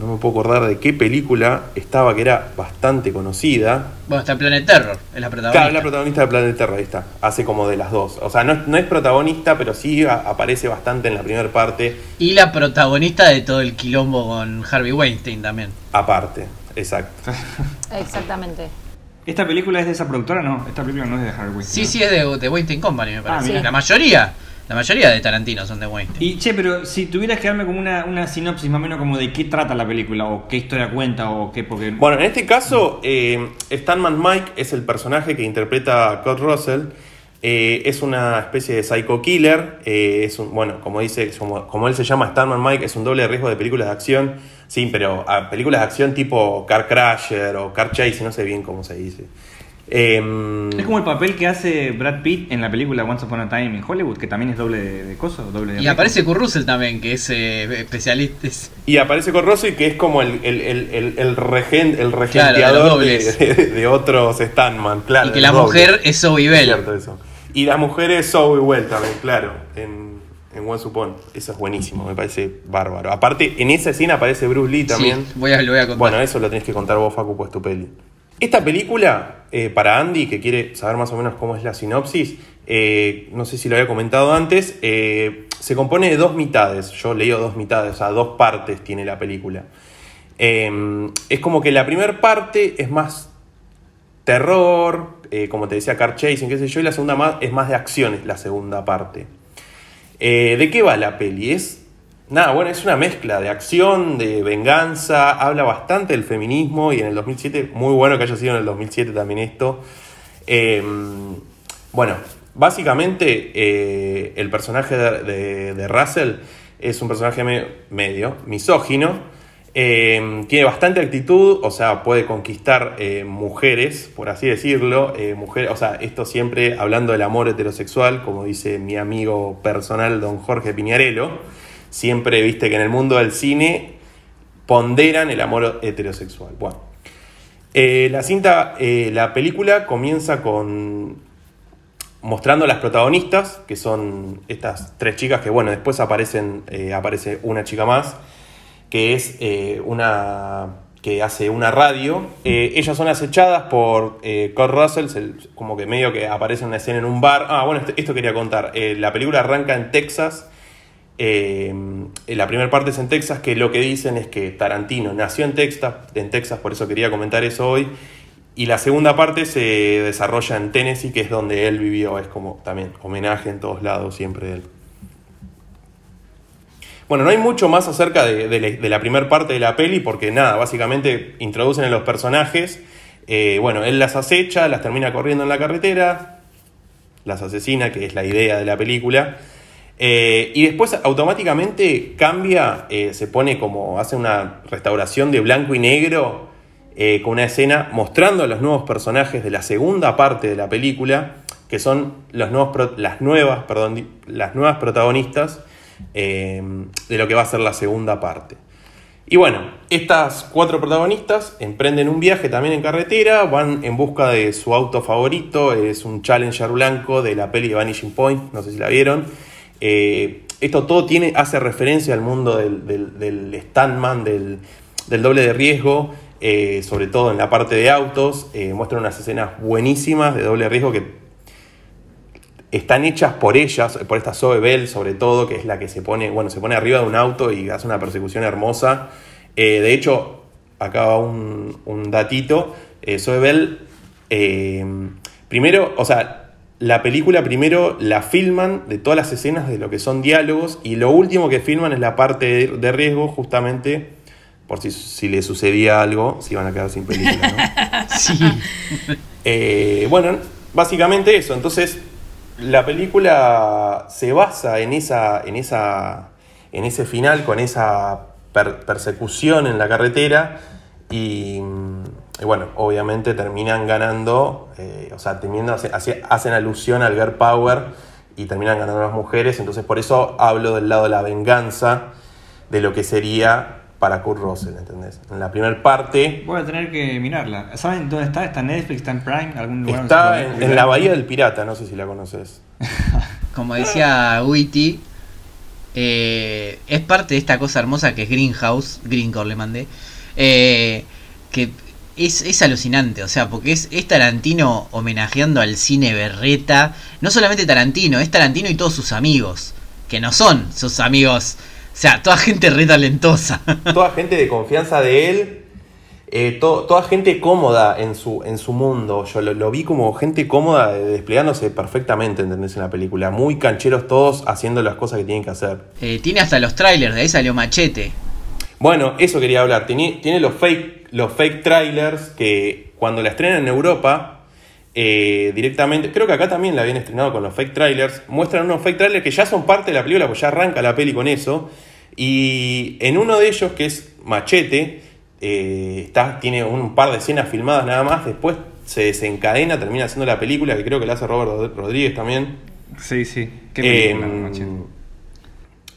D: no me puedo acordar de qué película estaba, que era bastante conocida.
C: Bueno, está Planet Terror, es la protagonista.
D: Claro, es la protagonista de Planet Terror, ahí está. Hace como de las dos. O sea, no, es- no es protagonista, pero sí a- aparece bastante en la primera parte,
C: Y la protagonista de todo el quilombo con Harvey Weinstein también.
D: aparte. Exacto.
B: Exactamente.
A: ¿Esta película es de esa productora? No, esta película no es de Harry Weinstein.
C: Sí, sí, es de, de Weinstein Company, me parece.
A: mira.
C: La mayoría, la mayoría de Tarantino son de Weinstein.
A: Y che, pero si tuvieras que darme como una, una sinopsis más o menos como de qué trata la película, o qué historia cuenta, o qué, porque...
D: Bueno, en este caso, eh, Stanman Mike es el personaje que interpreta a Kurt Russell. Eh, es una especie de psycho killer. eh, es un, bueno, como dice, como, como él se llama Stanman Mike, es un doble de riesgo de películas de acción. Sí, pero a películas de acción tipo Car Crasher o Car Chase, no sé bien cómo se dice. Em,
A: Es como el papel que hace Brad Pitt en la película Once Upon a Time in Hollywood, que también es doble de, de cosas, doble de
C: Y aparece Kurt Russell también, que es eh, especialista. es-
D: Y aparece con Russell, que es como el, el, el, el, el regen- el
C: Claro, de
D: otros Stanman, claro.
C: y que la mujer es Zoe Bell.
D: cierto eso. Y la mujer es Zoe Well también, claro. En, En One Upon. Eso es buenísimo, me parece bárbaro. Aparte, en esa escena aparece Bruce Lee también.
C: Sí, voy a, lo voy a contar.
D: Bueno, eso lo tenés que contar vos, Facu, pues tu peli. Esta película, eh, para Andy, que quiere saber más o menos cómo es la sinopsis, eh, no sé si lo había comentado antes, eh, se compone de dos mitades. Yo leo dos mitades, o sea, dos partes tiene la película. es como que la primera parte es más terror, como te decía, car chasing, qué sé yo, y la segunda más, es más de acciones, la segunda parte. ¿De qué va la peli? Es Nada, bueno, es una mezcla de acción, de venganza, habla bastante del feminismo y en el 2007, muy bueno que haya sido en el 2007 también esto. Em, bueno, básicamente eh, el personaje de, Russell es un personaje medio, misógino, em, tiene bastante actitud, o sea, puede conquistar eh, mujeres, por así decirlo, eh, mujeres, o sea, esto siempre hablando del amor heterosexual, como dice mi amigo personal don Jorge Piñarello siempre viste que en el mundo del cine ponderan el amor heterosexual. Bueno, eh, la cinta, eh, la película comienza con mostrando a las protagonistas, que son estas tres chicas que, bueno, después aparecen, eh, aparece una chica más, que es una que hace una radio. ellas son acechadas por Kurt Russell, como que medio que aparece una escena en un bar. Ah, bueno, esto quería contar. la película arranca en Texas eh, la primera parte es en Texas, que lo que dicen es que Tarantino nació en Texas, en Texas, por eso quería comentar eso hoy. Y la segunda parte se desarrolla en Tennessee, que es donde él vivió. Es como también homenaje en todos lados siempre de él. Bueno, no hay mucho más acerca de, la, primera parte de la peli, porque nada, básicamente introducen a los personajes. Eh, bueno, él las acecha, las termina corriendo en la carretera, las asesina, que es la idea de la película. Eh, y después automáticamente cambia, eh, se pone como, hace una restauración de blanco y negro eh, con una escena mostrando a los nuevos personajes de la segunda parte de la película, que son los nuevos, las, nuevas, perdón, las nuevas protagonistas de lo que va a ser la segunda parte. Y bueno, estas cuatro protagonistas emprenden un viaje también en carretera, van en busca de su auto favorito, es un Challenger blanco de la peli de Vanishing Point, no sé si la vieron eh, esto todo tiene, hace referencia al mundo del, del, del standman, del, doble de riesgo, eh, sobre todo en la parte de autos. Eh, muestra unas escenas buenísimas de doble riesgo que están hechas por ellas, por esta Zoe Bell sobre todo, que es la que se pone, bueno, se pone arriba de un auto y hace una persecución hermosa. de hecho, acá va un, un datito. Zoe Bell, primero, o sea, la película primero la filman de todas las escenas de lo que son diálogos y lo último que filman es la parte de, riesgo justamente por si, si, le sucedía algo, se iban a quedar sin película, ¿no? sí. Eh, bueno, básicamente eso. Entonces, la película se basa en esa. en esa. en ese final, con esa persecución en la carretera. Y y bueno, obviamente terminan ganando, eh, o sea, teniendo, hacen alusión al girl power y terminan ganando las mujeres. Entonces, por eso hablo del lado de la venganza, de lo que sería para Kurt Russell, ¿entendés? En la primera parte.
A: Voy a tener que mirarla. ¿Saben dónde está? ¿Está en Netflix? ¿Está en Prime? ¿Algún
D: lugar está en, la Bahía del Pirata, no sé si la conoces.
C: Como decía Witty, eh, es parte de esta cosa hermosa que es Greenhouse, Greencore le mandé, eh, que es, alucinante, o sea, porque es, Tarantino homenajeando al cine berreta. No solamente Tarantino, es Tarantino y todos sus amigos, que no son sus amigos, o sea, toda gente re talentosa.
D: Toda gente de confianza de él. Eh, toda gente cómoda en su, en su mundo. Yo lo, vi como gente cómoda, desplegándose perfectamente, ¿entendés? En la película. Muy cancheros todos haciendo las cosas que tienen que hacer.
C: Eh, tiene hasta los trailers, de ahí salió Machete.
D: Bueno, eso quería hablar. Tiene, tiene los fake los fake trailers que cuando la estrenan en Europa, eh, directamente, creo que acá también la habían estrenado con los fake trailers, muestran unos fake trailers que ya son parte de la película, pues ya arranca la peli con eso. Y en uno de ellos, que es Machete, eh, está, tiene un par de escenas filmadas nada más, después se desencadena, termina haciendo la película, que creo que la hace Robert Rodríguez también.
A: Sí, sí.
D: ¿Qué em,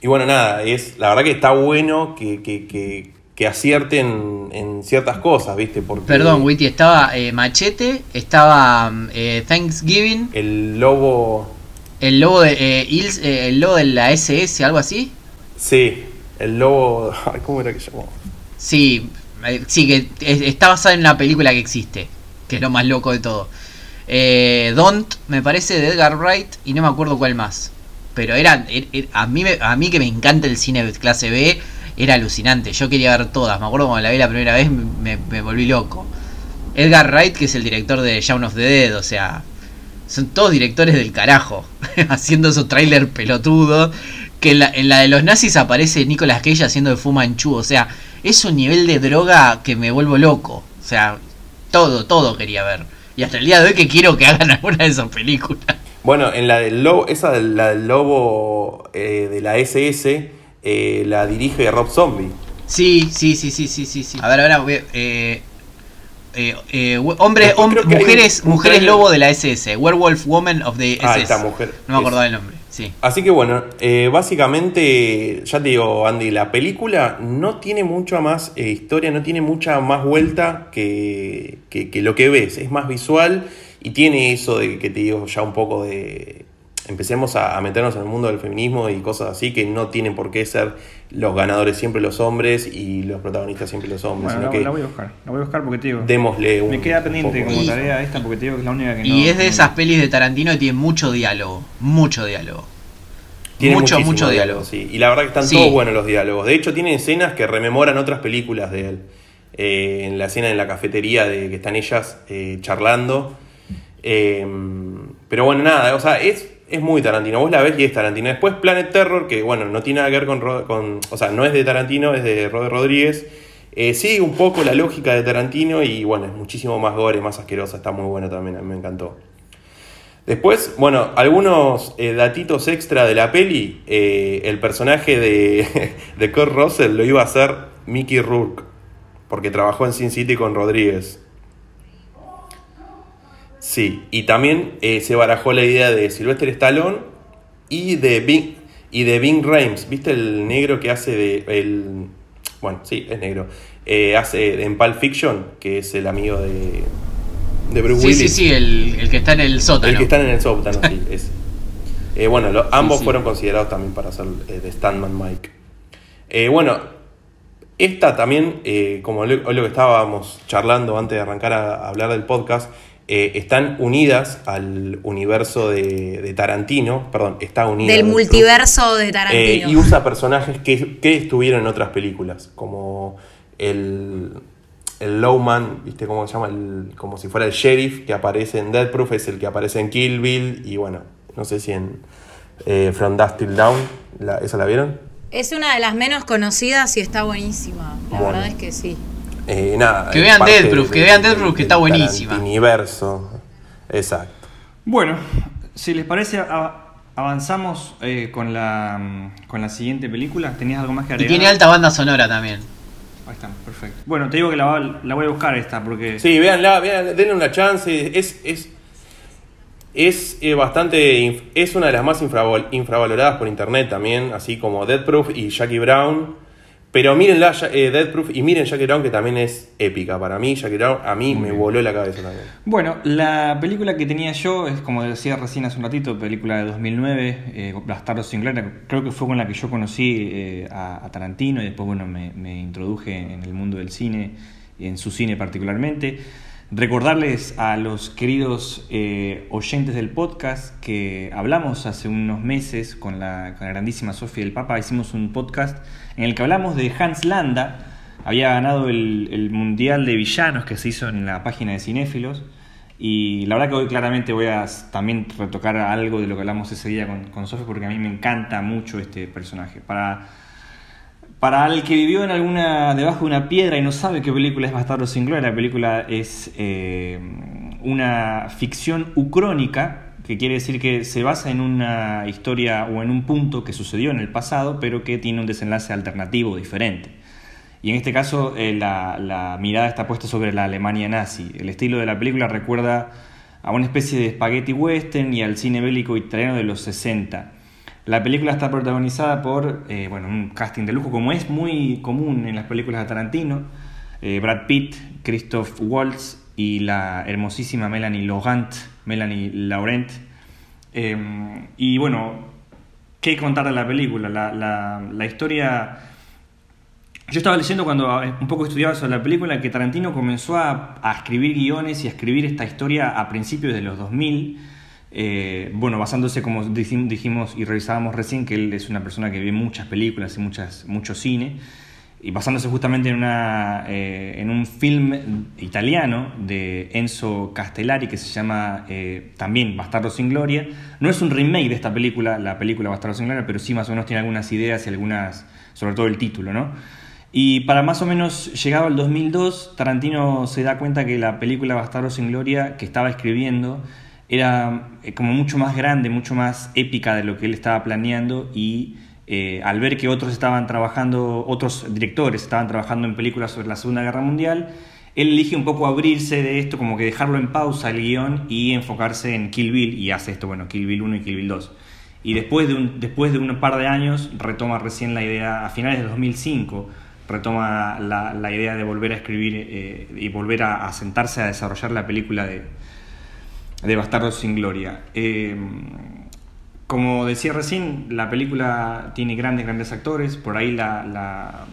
D: y bueno, nada, es la verdad que está bueno que, que acierten en ciertas cosas, ¿viste? Porque
C: Perdón, Witty, estaba eh, Machete, estaba eh, Thanksgiving.
D: El lobo.
C: El lobo de eh, Ils- eh, el lobo de la SS, algo así.
D: Sí, el lobo. ¿Cómo era que llamó?
C: Sí, sí, que es- está basada en una película que existe, que es lo más loco de todo. Don't, me parece, de Edgar Wright, y no me acuerdo cuál más. Pero era, er- er- a, mí, a mí que me encanta el cine de clase B, era alucinante. Yo quería ver todas, me acuerdo cuando la vi la primera vez, me, volví loco. Edgar Wright, que es el director de Shaun of the Dead, o sea, son todos directores del carajo, haciendo esos tráiler pelotudo. Que en la, en la de los nazis aparece Nicolas Cage haciendo de Fu Manchu, o sea, es un nivel de droga que me vuelvo loco. O sea, todo, todo quería ver. Y hasta el día de hoy que quiero que hagan alguna de esas películas.
D: Bueno, en la del lobo, esa de la del lobo eh, de la SS, eh, la dirige Rob Zombie.
C: Sí, sí, sí, sí, sí, sí, sí. A ver, a- eh, eh, eh, hombres,
D: Después
C: hom-
D: creo que hay
C: mujeres,
D: un- un
C: mujeres
D: trailer-
C: lobo de la SS, Werewolf Woman of the SS.
D: Ah, esta mujer.
C: No me acordaba
D: Es-
C: el nombre, sí.
D: Así que bueno, eh, básicamente, ya te digo, Andy, la película no tiene mucha más eh, historia, no tiene mucha más vuelta que, que- que lo que ves. Es más visual y tiene eso de que te digo ya un poco de... Empecemos a, a meternos en el mundo del feminismo y cosas así que no tienen por qué ser los ganadores siempre los hombres y los protagonistas siempre los hombres,
A: Bueno,
D: sino
A: la,
D: que
A: la voy a buscar. La voy a buscar porque te digo.
D: démosle un...
A: me queda pendiente
D: poco.
A: como
C: Y-
A: tarea esta porque te digo que es la única que no.
C: Y es de
A: no-
C: esas pelis de Tarantino que tiene mucho diálogo, mucho diálogo.
D: Tiene
C: mucho, mucho diálogo.
D: sí. Y la verdad que están
C: Sí.
D: todos buenos los diálogos. De hecho, tiene escenas que rememoran otras películas de él. Eh, en la escena en la cafetería de que están ellas eh, charlando. Eh, pero bueno, nada, o sea, es, es muy Tarantino. Vos la ves y es Tarantino. Después Planet Terror, que bueno, no tiene nada que ver con, con o sea, no es de Tarantino, es de Robert Rodríguez. Eh, sigue un poco la lógica de Tarantino y bueno, es muchísimo más gore, más asquerosa, está muy bueno también, a mí me encantó. Después, bueno, algunos eh, datitos extra de la peli. eh, el personaje de, de Kurt Russell lo iba a hacer Mickey Rourke, porque trabajó en Sin City con Rodríguez. Sí, y también eh, se barajó la idea de Sylvester Stallone y de Bing, y de Bing Rames. ¿Viste el negro que hace de. El, bueno, sí, es negro. Eh, hace en Pulp Fiction, que es el amigo de, de Bruce
C: Sí,
D: Willis.
C: sí, sí, el, el que está en el sótano.
D: El que están en el sótano, sí, ese. Eh, bueno, lo- ambos
C: sí.
D: fueron considerados también para hacer eh, de Standman Mike. Eh, bueno, esta también, eh, como lo, lo que estábamos charlando antes de arrancar a, a hablar del podcast, eh, están unidas al universo de, de Tarantino, perdón, está unida.
B: Del multiverso de
D: eh,
B: Tarantino.
D: y usa personajes que, que estuvieron en otras películas, como el, el Lowman, ¿viste cómo se llama? El- como si fuera el sheriff que aparece en Death Proof, es el que aparece en Kill Bill, y bueno, no sé si en eh, From Dust Till Down, la- ¿esa la vieron?
B: Es una de las menos conocidas y está buenísima. La
D: Bueno.
B: verdad es que sí.
D: Eh, nada,
C: Que vean
D: parte
C: Death Proof, que vean Death
D: del-
C: Proof, que está buenísima.
D: Tarantiniverso. Exacto.
A: Bueno, si les parece, a- avanzamos eh, con, la, mm, con la siguiente película. ¿Tenías algo más que
C: Y
A: agregar?
C: tiene alta banda sonora también.
A: Ahí está, perfecto. Bueno, te digo que la, voy a buscar esta porque.
D: Sí, véanla, véanla, denle una chance. Es, es, es eh, bastante. Es una de las más infravaloradas por internet también, así como Dead Proof y Jackie Brown. Pero mírenla, Ja- eh, Dead Proof, y miren Jackie Brown, que también es épica. Para mí, Jackie Brown, a mí me voló la cabeza también.
A: Bueno, la película que tenía yo es, como decía recién hace un ratito, película de 2009, eh, Bastardo sin Gloria. Creo que fue con la que yo conocí eh, a, a Tarantino y después, bueno, me, me introduje en el mundo del cine, en su cine particularmente. Recordarles a los queridos eh, oyentes del podcast que hablamos hace unos meses con la, con la grandísima Sofía del Papa, hicimos un podcast en el que hablamos de Hans Landa, había ganado el, el Mundial de Villanos que se hizo en la página de Cinéfilos. Y la verdad que hoy claramente voy a también retocar algo de lo que hablamos ese día con, con Sofía porque a mí me encanta mucho este personaje. Para, para el que vivió en alguna debajo de una piedra y no sabe qué película es Bastardo sin Gloria, la película es eh, una ficción ucrónica, que quiere decir que se basa en una historia o en un punto que sucedió en el pasado, pero que tiene un desenlace alternativo diferente. Y en este caso eh, la, la mirada está puesta sobre la Alemania nazi. El estilo de la película recuerda a una especie de spaghetti western y al cine bélico italiano de los 60. La película está protagonizada por eh, bueno, un casting de lujo, como es muy común en las películas de Tarantino. Eh, Brad Pitt, Christoph Waltz y la hermosísima Melanie Laurent, Melanie Laurent Em, y bueno, ¿qué contar de la película? La, la, la historia... Yo estaba leyendo cuando eh, un poco estudiaba sobre la película que Tarantino comenzó a, a escribir guiones y a escribir esta historia a principios de los 2000. Eh, bueno, basándose, como dijimos y revisábamos recién, que él es una persona que ve muchas películas y muchas, mucho cine y basándose justamente en, una, eh, en un film italiano de Enzo Castellari que se llama eh, también Bastardo sin Gloria. No es un remake de esta película, la película Bastardo sin Gloria, pero sí más o menos tiene algunas ideas y algunas, sobre todo el título, ¿no? Y para más o menos llegado al 2002, Tarantino se da cuenta que la película Bastardo sin Gloria que estaba escribiendo era eh, como mucho más grande, mucho más épica de lo que él estaba planeando y eh, al ver que otros estaban trabajando, otros directores estaban trabajando en películas sobre la Segunda Guerra Mundial, él elige un poco abrirse de esto, como que dejarlo en pausa el guion y enfocarse en Kill Bill y hace esto, bueno, Kill Bill 1 y Kill Bill 2. Y después de un, después de un par de años retoma recién la idea, a finales de 2005, retoma la, idea de volver a escribir eh, y volver a, sentarse a desarrollar la película de, de Bastardos sin Gloria. Eh, como decía recién, la película tiene grandes, grandes actores, por ahí la,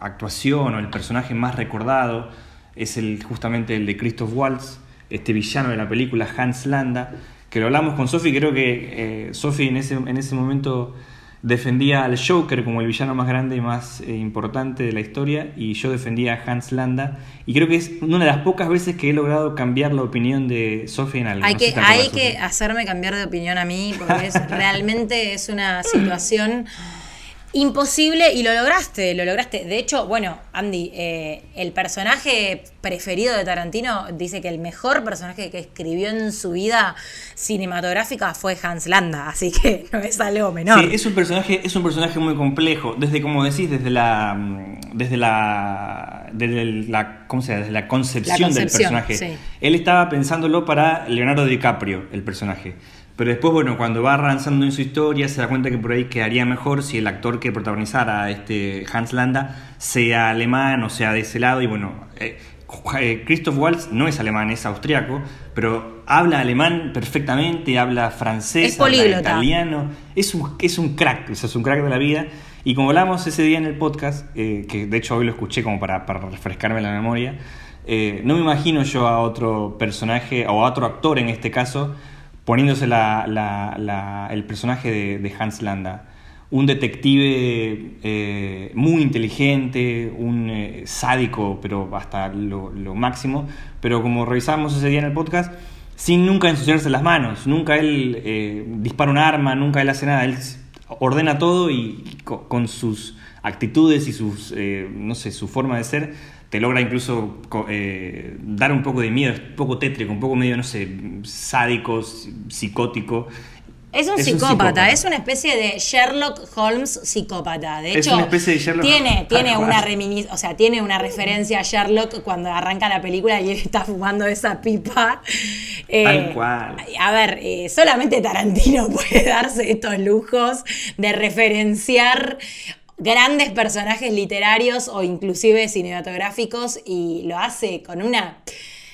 A: actuación o el personaje más recordado es el, justamente el de Christoph Waltz, este villano de la película Hans Landa, que lo hablamos con Sophie, creo que eh, Sophie en ese, en ese momento defendía al Joker como el villano más grande y más eh, importante de la historia y yo defendía a Hans Landa y creo que es una de las pocas veces que he logrado cambiar la opinión de Sophie en algo.
B: Hay, que, hay que hacerme cambiar de opinión a mí porque realmente es una situación imposible y lo lograste, lo lograste. De hecho, bueno, Andy, eh, el personaje preferido de Tarantino dice que el mejor personaje que escribió en su vida cinematográfica fue Hans Landa, así que no es algo menor.
A: Sí, es un personaje, es un personaje muy complejo, desde como decís, desde la desde la desde la ¿cómo se llama? desde la concepción, del personaje. Él estaba pensándolo para Leonardo DiCaprio, el personaje. Pero después, bueno, cuando va avanzando en su historia, se da cuenta que por ahí quedaría mejor si el actor que protagonizara a este Hans Landa sea alemán o sea de ese lado. Y bueno, eh, eh, Christoph Waltz no es alemán, es austriaco, pero habla alemán perfectamente, habla francés, habla italiano. Es un, es un crack, es un crack de la vida. Y como hablamos ese día en el podcast, eh, que de hecho hoy lo escuché como para, para refrescarme la memoria, no me imagino yo a otro personaje o a otro actor en este caso poniéndose el personaje de, Hans Landa. Un detective eh, muy inteligente, un eh, sádico, pero hasta lo, máximo. Pero como revisamos ese día en el podcast, sin nunca ensuciarse las manos. Nunca él eh, dispara un arma, nunca él hace nada. Él ordena todo y, con sus actitudes y sus, no sé, su forma de ser te logra incluso eh, dar un poco de miedo, es un poco tétrico, un poco medio, no sé, sádico, psicótico.
B: Es un, psicópata, es una especie de Sherlock Holmes psicópata. De hecho,
A: es una especie de Sherlock
B: tiene, tiene una o sea, tiene una referencia a Sherlock cuando arranca la película y él está fumando esa pipa.
A: Eh, Tal cual.
B: A ver, eh, solamente Tarantino puede darse estos lujos de referenciar grandes personajes literarios o inclusive cinematográficos y lo hace con una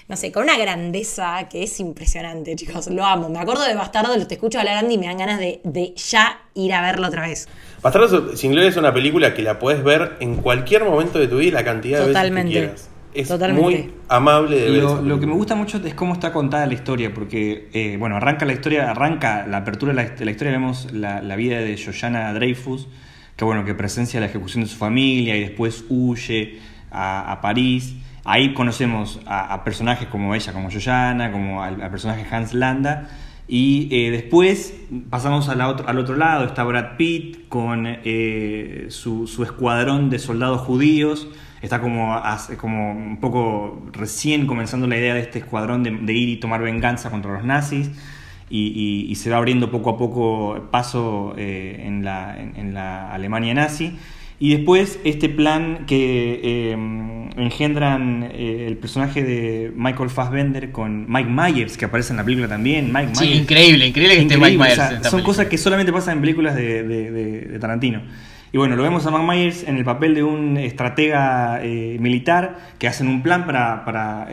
B: no sé, con una grandeza que es impresionante, chicos. Lo amo. Me acuerdo de Bastardo, lo te escucho hablar, Andy, y me dan ganas de, ya ir a verlo otra vez.
D: Bastardo sin Gloria es una película que la puedes ver en cualquier momento de tu vida, la cantidad de veces que quieras. Es muy amable de ver.
A: Lo, lo, que me gusta mucho es cómo está contada la historia, porque, eh, bueno, arranca la historia, arranca la apertura de la, historia, vemos la, la vida de Joyanna Dreyfus que bueno, que presencia la ejecución de su familia y después huye a, París. Ahí conocemos a, personajes como ella, como Joyanna, como al, personaje Hans Landa. Y eh, después pasamos al otro, al otro lado, está Brad Pitt con eh, su, escuadrón de soldados judíos. Está como, como un poco recién comenzando la idea de este escuadrón de ir y tomar venganza contra los nazis y, se va abriendo poco a poco paso eh, en, la, en, la, Alemania nazi. Y después este plan que eh, engendran eh, el personaje de Michael Fassbender con Mike Myers, que aparece en la película también. Mike
C: sí, increíble, increíble que esté Mike Myers.
A: son cosas que solamente pasan en películas de, de, Tarantino. Y bueno, lo vemos a Mike Myers en el papel de un estratega militar que hacen un plan para, para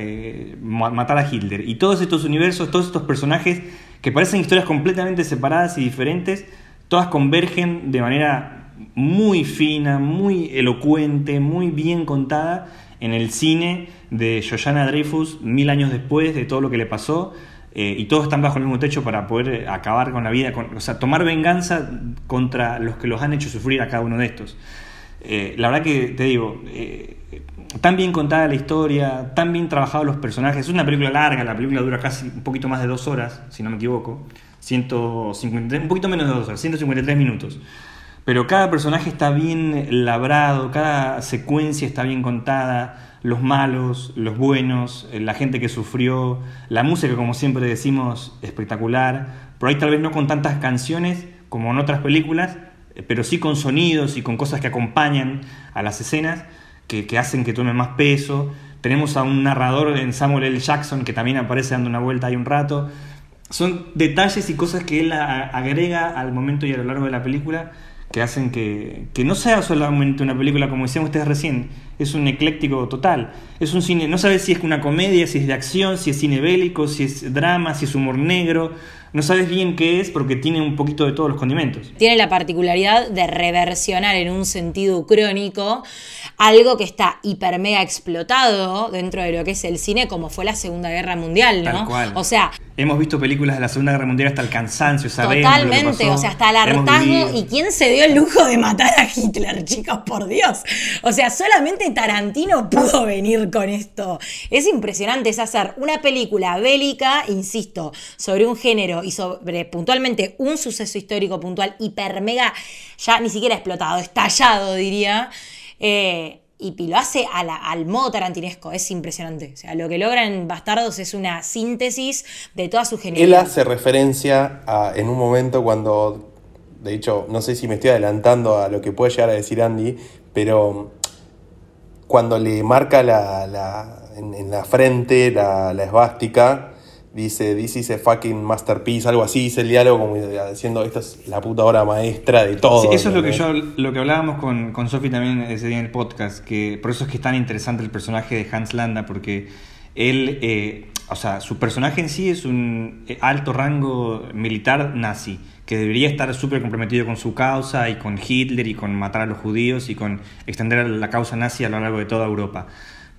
A: matar a Hitler. Y todos estos universos, todos estos personajes que parecen historias completamente separadas y diferentes, todas convergen de manera muy fina, muy elocuente, muy bien contada en el cine de Joanna Dreyfus mil años después de todo lo que le pasó. Eh, y todos están bajo el mismo techo para poder acabar con la vida, o sea, tomar venganza contra los que los han hecho sufrir a cada uno de estos. Eh, la verdad que te digo, eh, tan bien contada la historia, tan bien trabajados los personajes. Es una película larga, la película dura casi un poquito más de dos horas, si no me equivoco. 153, un poquito menos de dos horas, 153 minutos. Pero cada personaje está bien labrado, cada secuencia está bien contada, los malos, los buenos, la gente que sufrió, la música, como siempre decimos, espectacular. Por ahí tal vez no con tantas canciones como en otras películas, eh, pero sí con sonidos y con cosas que acompañan a las escenas que, hacen que tome más peso. Tenemos a un narrador en Samuel L. Jackson que también aparece dando una vuelta ahí un rato. Son detalles y cosas que él agrega al momento y a lo largo de la película que hacen que, que no sea solamente una película, como decían ustedes recién, es un ecléctico total. Es un cine, no sabes si es una comedia, si es de acción, si es cine bélico, si es drama, si es humor negro, no sabes bien qué es porque tiene un poquito de todos los condimentos.
B: Tiene la particularidad de reversionar en un sentido crónico algo que está hiper mega explotado dentro de lo que es el cine, como fue la Segunda Guerra Mundial, ¿no?
A: Tal cual.
B: O sea.
A: Hemos visto películas de la Segunda Guerra Mundial hasta el cansancio,
B: sabemos. Totalmente, o sea, hasta el hartazgo. ¿Y quién se dio el lujo de matar a Hitler, chicos? Por Dios. O sea, solamente Tarantino pudo venir con esto. Es impresionante, es hacer una película bélica, insisto, sobre un género y sobre puntualmente un suceso histórico puntual hiper mega, ya ni siquiera explotado, estallado diría. Eh, y lo hace al modo tarantinesco, es impresionante. O sea, lo que logra en Bastardos es una síntesis de toda su genialidad.
D: Él hace referencia a, en un momento cuando, de hecho, no sé si me estoy adelantando a lo que puede llegar a decir Andy, pero cuando le marca la, en, la frente la, la esvástica, dice, this is a fucking masterpiece, algo así, dice el diálogo como diciendo, esta es la puta obra maestra de todo.
A: eso es lo que yo, lo que hablábamos con, con Sophie también ese día en el podcast, que por eso es que es tan interesante el personaje de Hans Landa, porque él, eh, o sea, su personaje en sí es un eh, alto rango militar nazi, que debería estar súper comprometido con su causa y con Hitler y con matar a los judíos y con extender la causa nazi a lo largo de toda Europa.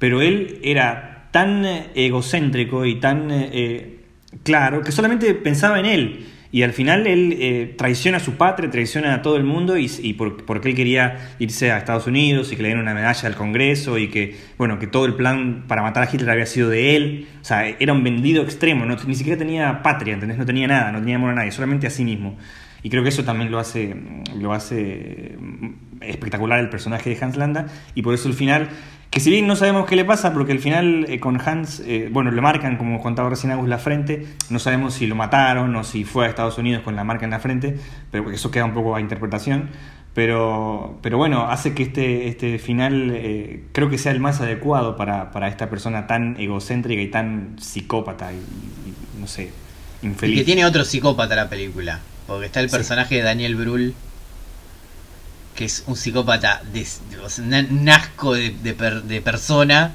A: Pero él era tan eh, egocéntrico y tan eh, eh, claro que solamente pensaba en él. Y al final él traiciona a su patria, traiciona a todo el mundo y, porque él quería irse a Estados Unidos y que le dieran una medalla al Congreso y que, bueno, que todo el plan para matar a Hitler había sido de él. O sea, era un vendido extremo, no, ni siquiera tenía patria, ¿entendés? No tenía nada, no tenía amor a nadie, solamente a sí mismo. Y creo que eso también lo hace, lo hace mm, espectacular el personaje de Hans Landa y por eso el final que si bien no sabemos qué le pasa, porque al final eh, con Hans, eh, bueno, le marcan, como contaba recién Agus, la frente, no sabemos si lo mataron o si fue a Estados Unidos con la marca en la frente, pero eso queda un poco a interpretación. Pero, pero bueno, hace que este, este final eh, creo que sea el más adecuado para, para, esta persona tan egocéntrica y tan psicópata y, no sé, infeliz.
C: Y que tiene otro psicópata la película, porque está el personaje de Daniel Brühl que es un psicópata, de, un asco de, persona.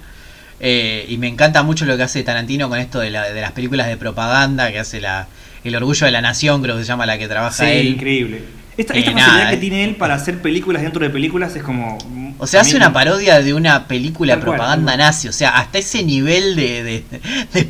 C: Eh, y me encanta mucho lo que hace Tarantino con esto de, las películas de propaganda, que hace la, El Orgullo de la Nación, creo que se llama la que trabaja
A: sí, increíble. Esta, esta facilidad que tiene él para hacer películas dentro de películas es como.
C: O sea, hace una parodia de una película de propaganda nazi. O sea, hasta ese nivel de,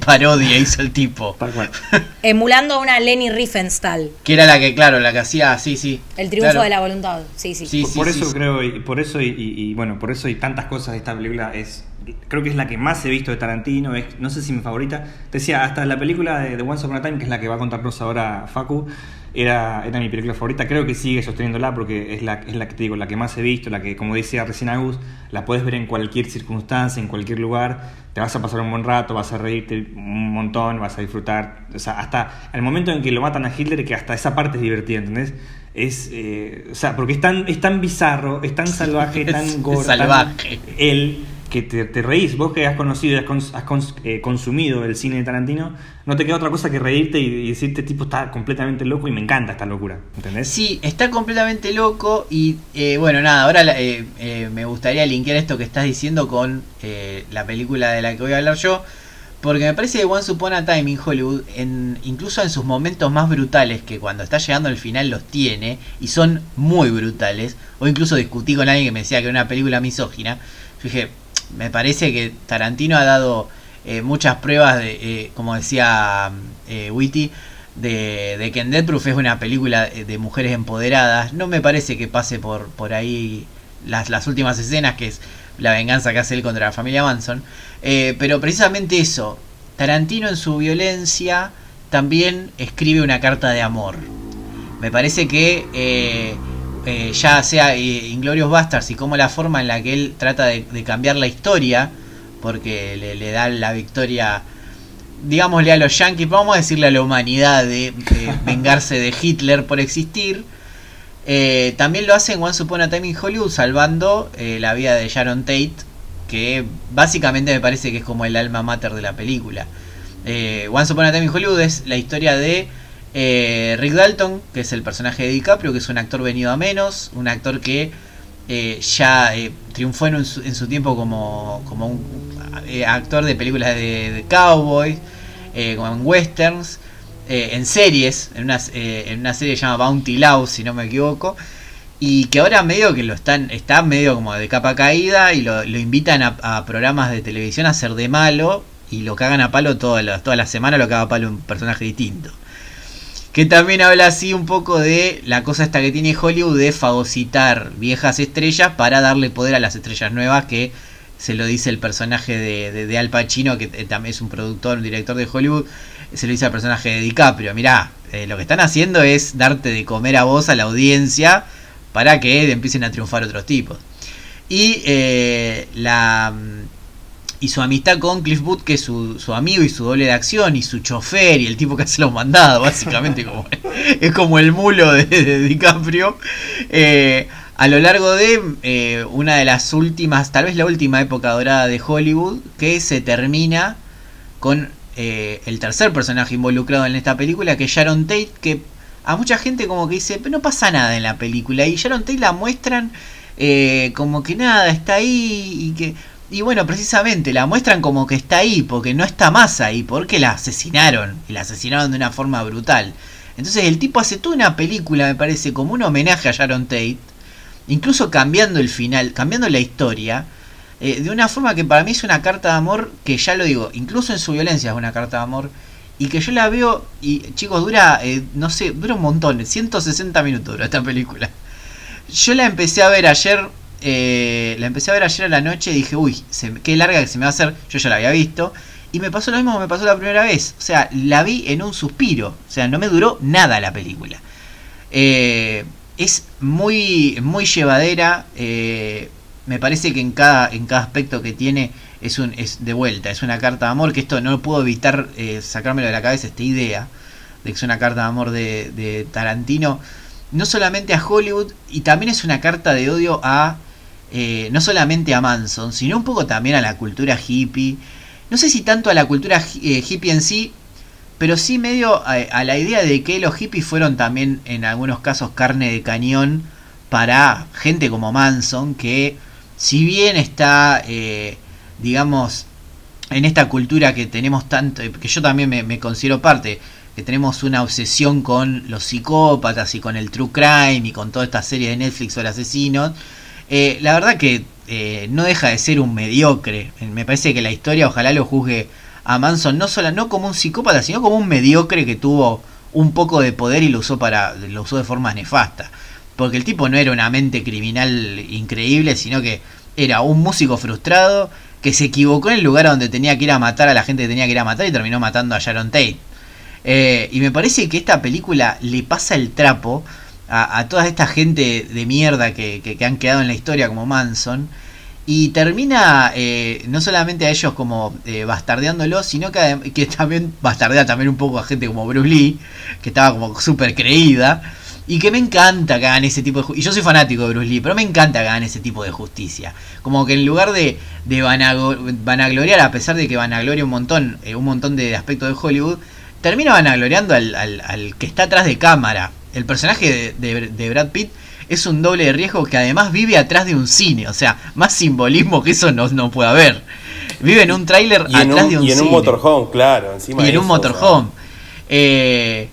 C: parodia hizo el tipo.
B: Emulando a una Leni Riefenstahl.
C: Que era la que, claro, la que hacía, sí, sí.
B: El triunfo de la voluntad. Sí, sí.
A: por, eso creo, y por eso, y, bueno, por eso y tantas cosas de esta película es. Creo que es la que más he visto de Tarantino. Es, no sé si mi favorita. Te decía, hasta la película de The Once Upon a Time, que es la que va a contarnos ahora Facu era, era mi película favorita. Creo que sigue sosteniéndola porque es la, es la que te digo, la que más he visto, la que, como decía recién Agus, la puedes ver en cualquier circunstancia, en cualquier lugar. Te vas a pasar un buen rato, vas a reírte un montón, vas a disfrutar. O sea, hasta el momento en que lo matan a Hitler, que hasta esa parte es divertida, ¿entendés? Es, eh, o sea, porque es tan, es tan bizarro, es tan salvaje, tan gordo.
C: salvaje.
A: él que te, reís, vos que has conocido y has, eh, consumido el cine de Tarantino, no te queda otra cosa que reírte y, decirte, tipo, está completamente loco y me encanta esta locura, ¿entendés?
C: Sí, está completamente loco y eh, bueno, nada, ahora eh, me gustaría linkear esto que estás diciendo con la película de la que voy a hablar yo, Porque me parece que Once Upon a Time in Hollywood, en, incluso en sus momentos más brutales, que cuando está llegando al final los tiene, y son muy brutales, o incluso discutí con alguien que me decía que era una película misógina, yo dije, me parece que Tarantino ha dado eh, muchas pruebas, de, eh, como decía eh, Witty, de, que en Death Proof es una película de mujeres empoderadas. No me parece que pase por, por ahí las, las últimas escenas, que es la venganza que hace él contra la familia Manson. pero precisamente eso, Tarantino en su violencia también escribe una carta de amor. Me parece que ya sea Inglorious Bastards y como la forma en la que él trata de, de cambiar la historia, porque le, le da la victoria, digámosle a los yankees, vamos a decirle a la humanidad de, vengarse de Hitler por existir. Eh, también lo hace en Once Upon a Time in Hollywood, salvando eh, la vida de Sharon Tate, que básicamente me parece que es como el alma mater de la película. Eh, Once Upon a Time in Hollywood es la historia de Rick Dalton, que es el personaje de DiCaprio, que es un actor venido a menos, un actor que ya triunfó en, su tiempo como, como un eh, actor de películas de, cowboys, eh, como en westerns, eh, en series, en una, en una serie llamada Bounty Law, si no me equivoco, y que ahora medio que lo están, está medio como de capa caída y lo, invitan a, programas de televisión a ser de malo y lo cagan a palo todas las, toda la semana, lo caga a palo un personaje distinto. Que también habla así un poco de la cosa esta que tiene Hollywood de fagocitar viejas estrellas para darle poder a las estrellas nuevas que se lo dice el personaje de, Al Pacino, que eh, también es un productor, un director de Hollywood, se lo dice al personaje de DiCaprio, mirá, eh, lo que están haciendo es darte de comer a vos, a la audiencia, para que empiecen a triunfar otros tipos. Y eh, la y su amistad con Cliff Booth, que es su, amigo y su doble de acción, y su chofer, y el tipo que hace los mandados, básicamente como, es como el mulo de, DiCaprio. A lo largo de eh, una de las últimas, tal vez la última época dorada de Hollywood, que se termina con eh, el tercer personaje involucrado en esta película, que es Sharon Tate, que a mucha gente como que dice, pero no pasa nada en la película, y Sharon Tate la muestran eh, como que nada, está ahí, y que... Y bueno, precisamente la muestran como que está ahí, porque no está más ahí, porque la asesinaron, y la asesinaron de una forma brutal. Entonces el tipo hace toda una película, me parece, como un homenaje a Sharon Tate, incluso cambiando el final, cambiando la historia, eh, de una forma que para mí es una carta de amor, que ya lo digo, incluso en su violencia es una carta de amor, y que yo la veo, y chicos, dura, eh, no sé, dura un montón, 160 minutos dura esta película. Yo la empecé a ver ayer, eh, la empecé a ver ayer a la noche y dije, uy, qué larga que se me va a hacer, yo ya la había visto, y me pasó lo mismo que me pasó la primera vez, o sea, la vi en un suspiro, o sea, no me duró nada la película. Eh, es muy, muy llevadera. Eh, me parece que en cada, en cada aspecto que tiene es, un, es de vuelta, es una carta de amor, que esto no puedo evitar sacármelo de la cabeza, esta idea de que es una carta de amor de, de, Tarantino, no solamente a Hollywood, y también es una carta de odio a, eh, no solamente a Manson, sino un poco también a la cultura hippie, no sé si tanto a la cultura hippie en sí, pero sí medio a, la idea de que los hippies fueron también en algunos casos carne de cañón para gente como Manson, que si bien está, eh, digamos, en esta cultura que tenemos tanto, que yo también me, considero parte, que tenemos una obsesión con los psicópatas y con el true crime y con toda esta serie de Netflix sobre asesinos, eh, la verdad que eh, no deja de ser un mediocre. Me parece que la historia ojalá lo juzgue a Manson no solo no como un psicópata, sino como un mediocre que tuvo un poco de poder y lo usó para lo usó de forma nefasta. Porque el tipo no era una mente criminal increíble, sino que era un músico frustrado que se equivocó en el lugar donde tenía que ir a matar a la gente que tenía que ir a matar y terminó matando a Sharon Tate. Eh, y me parece que esta película le pasa el trapo a, toda esta gente de mierda que, que, han quedado en la historia como Manson y termina eh, no solamente a ellos como eh, bastardeándolos, sino que, que, también bastardea también un poco a gente como Bruce Lee, que estaba como súper creída. Y que me encanta que hagan ese tipo de Y yo soy fanático de Bruce Lee, pero me encanta que hagan ese tipo de justicia. Como que en lugar de, de vanagloriar, a pesar de que vanagloria un montón, eh, un montón de aspectos de Hollywood, termina vanagloriando al, al, al, que está atrás de cámara. El personaje de, de Brad Pitt es un doble de riesgo que además vive atrás de un cine. O sea, más simbolismo que eso no, no puede haber. Vive en un tráiler atrás de un cine.
D: Y en un motorhome, claro. Encima
C: y
D: en
C: un motorhome. Eh,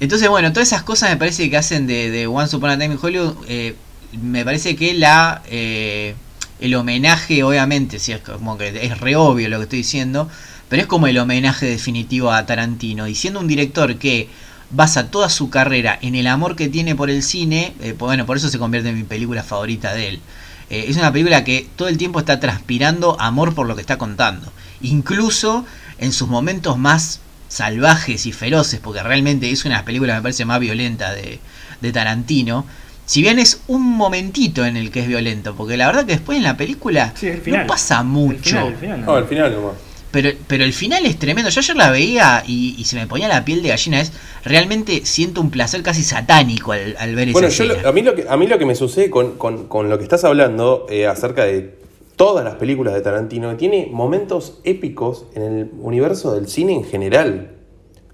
C: entonces, bueno, todas esas cosas me parece que hacen de, de Once Upon a Time in Hollywood. Eh, me parece que la eh, el homenaje, obviamente, si es como que es re obvio lo que estoy diciendo, pero es como el homenaje definitivo a Tarantino. Y siendo un director que basa toda su carrera en el amor que tiene por el cine, eh, bueno, por eso se convierte en mi película favorita de él. Eh, es una película que todo el tiempo está transpirando amor por lo que está contando. Incluso en sus momentos más salvajes y feroces, porque realmente es una de las películas me parece más violenta de, de Tarantino. Si bien es un momentito en el que es violento, porque la verdad que después en la película no pasa mucho.
D: El final, no. el final nomás.
C: Pero, pero el final es tremendo. Yo ayer la veía y, se me ponía la piel de gallina. Es realmente siento un placer casi satánico al, ver
D: bueno,
C: esa
D: Bueno, a, mí lo que, a mí lo que me sucede con, con, lo que estás hablando eh, acerca de todas las películas de Tarantino, tiene momentos épicos en el universo del cine en general.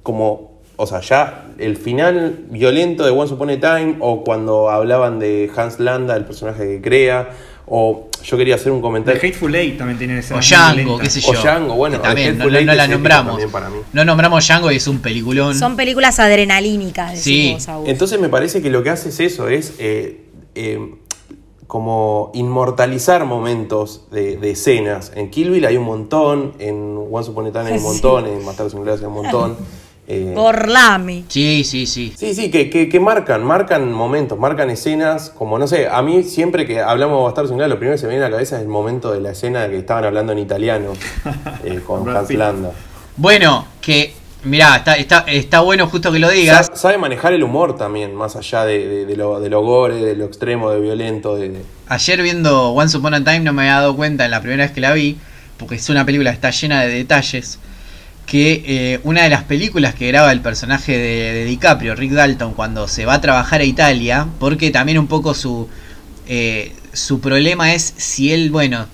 D: Como, o sea, ya el final violento de Once Upon a Time, o cuando hablaban de Hans Landa, el personaje que crea, o yo quería hacer un comentario.
A: The Hateful Eight también tiene esa.
C: O Django, qué sé yo.
D: O Django, bueno,
C: también no, la nombramos. No nombramos Django y es un peliculón.
B: Son películas adrenalínicas.
C: Sí.
D: Entonces me parece que lo que hace es eso, es eh, eh, como inmortalizar momentos de, escenas. En Kill Bill hay un montón, en Once Upon a Time hay un montón, en Matar sin hay un montón.
B: Eh,
C: Sí, sí, sí.
D: Sí, sí, que, que, marcan, marcan momentos, marcan escenas, como no sé, a mí siempre que hablamos de Bastardo sin lo primero que se me viene a la cabeza es el momento de la escena que estaban hablando en italiano eh, con Hans Landa.
C: Bueno, que Mirá, está, está, está bueno justo que lo digas.
D: Sabe, manejar el humor también, más allá de, de, lo, de lo gore, de lo extremo, de violento. De,
C: Ayer viendo Once Upon a Time no me había dado cuenta en la primera vez que la vi, porque es una película que está llena de detalles que eh, una de las películas que graba el personaje de, DiCaprio, Rick Dalton, cuando se va a trabajar a Italia, porque también un poco su, eh, su problema es si él, bueno,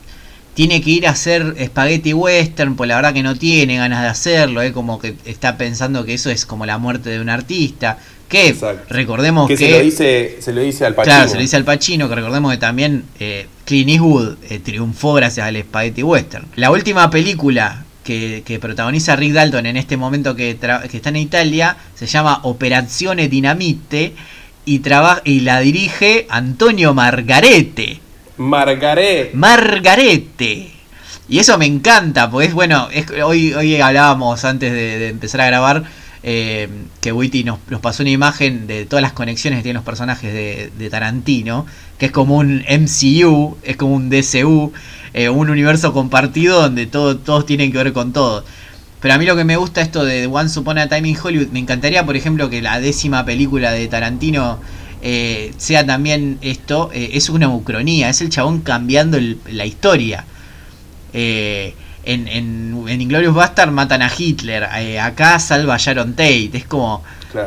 C: tiene que ir a hacer spaghetti western, pues la verdad que no tiene ganas de hacerlo, eh, como que está pensando que eso es como la muerte de un artista. Que recordemos que,
D: se lo dice se lo dice al Pacino.
C: Claro, se lo dice al Pacino, que recordemos que también eh, Clint Eastwood triunfó gracias al spaghetti western. La última película que, protagoniza Rick Dalton en este momento que, está en Italia, se llama Operazione Dinamite y, y la dirige Antonio Margarete.
D: Margarete.
C: Margarete. Y eso me encanta, pues bueno, hoy, hoy hablábamos antes de, empezar a grabar eh, que Witty nos, pasó una imagen de todas las conexiones que tienen los personajes de, de Tarantino, que es como un MCU, es como un DCU, eh, un universo compartido donde todo, todos tienen que ver con todo. Pero a mí lo que me gusta esto de Once Upon a Time in Hollywood, me encantaría, por ejemplo, que la décima película de Tarantino eh, sea también esto, eh, es una ucronía, es el chabón cambiando la historia. en, en, en Inglorious Bastard matan a Hitler, acá salva a Sharon Tate, es como...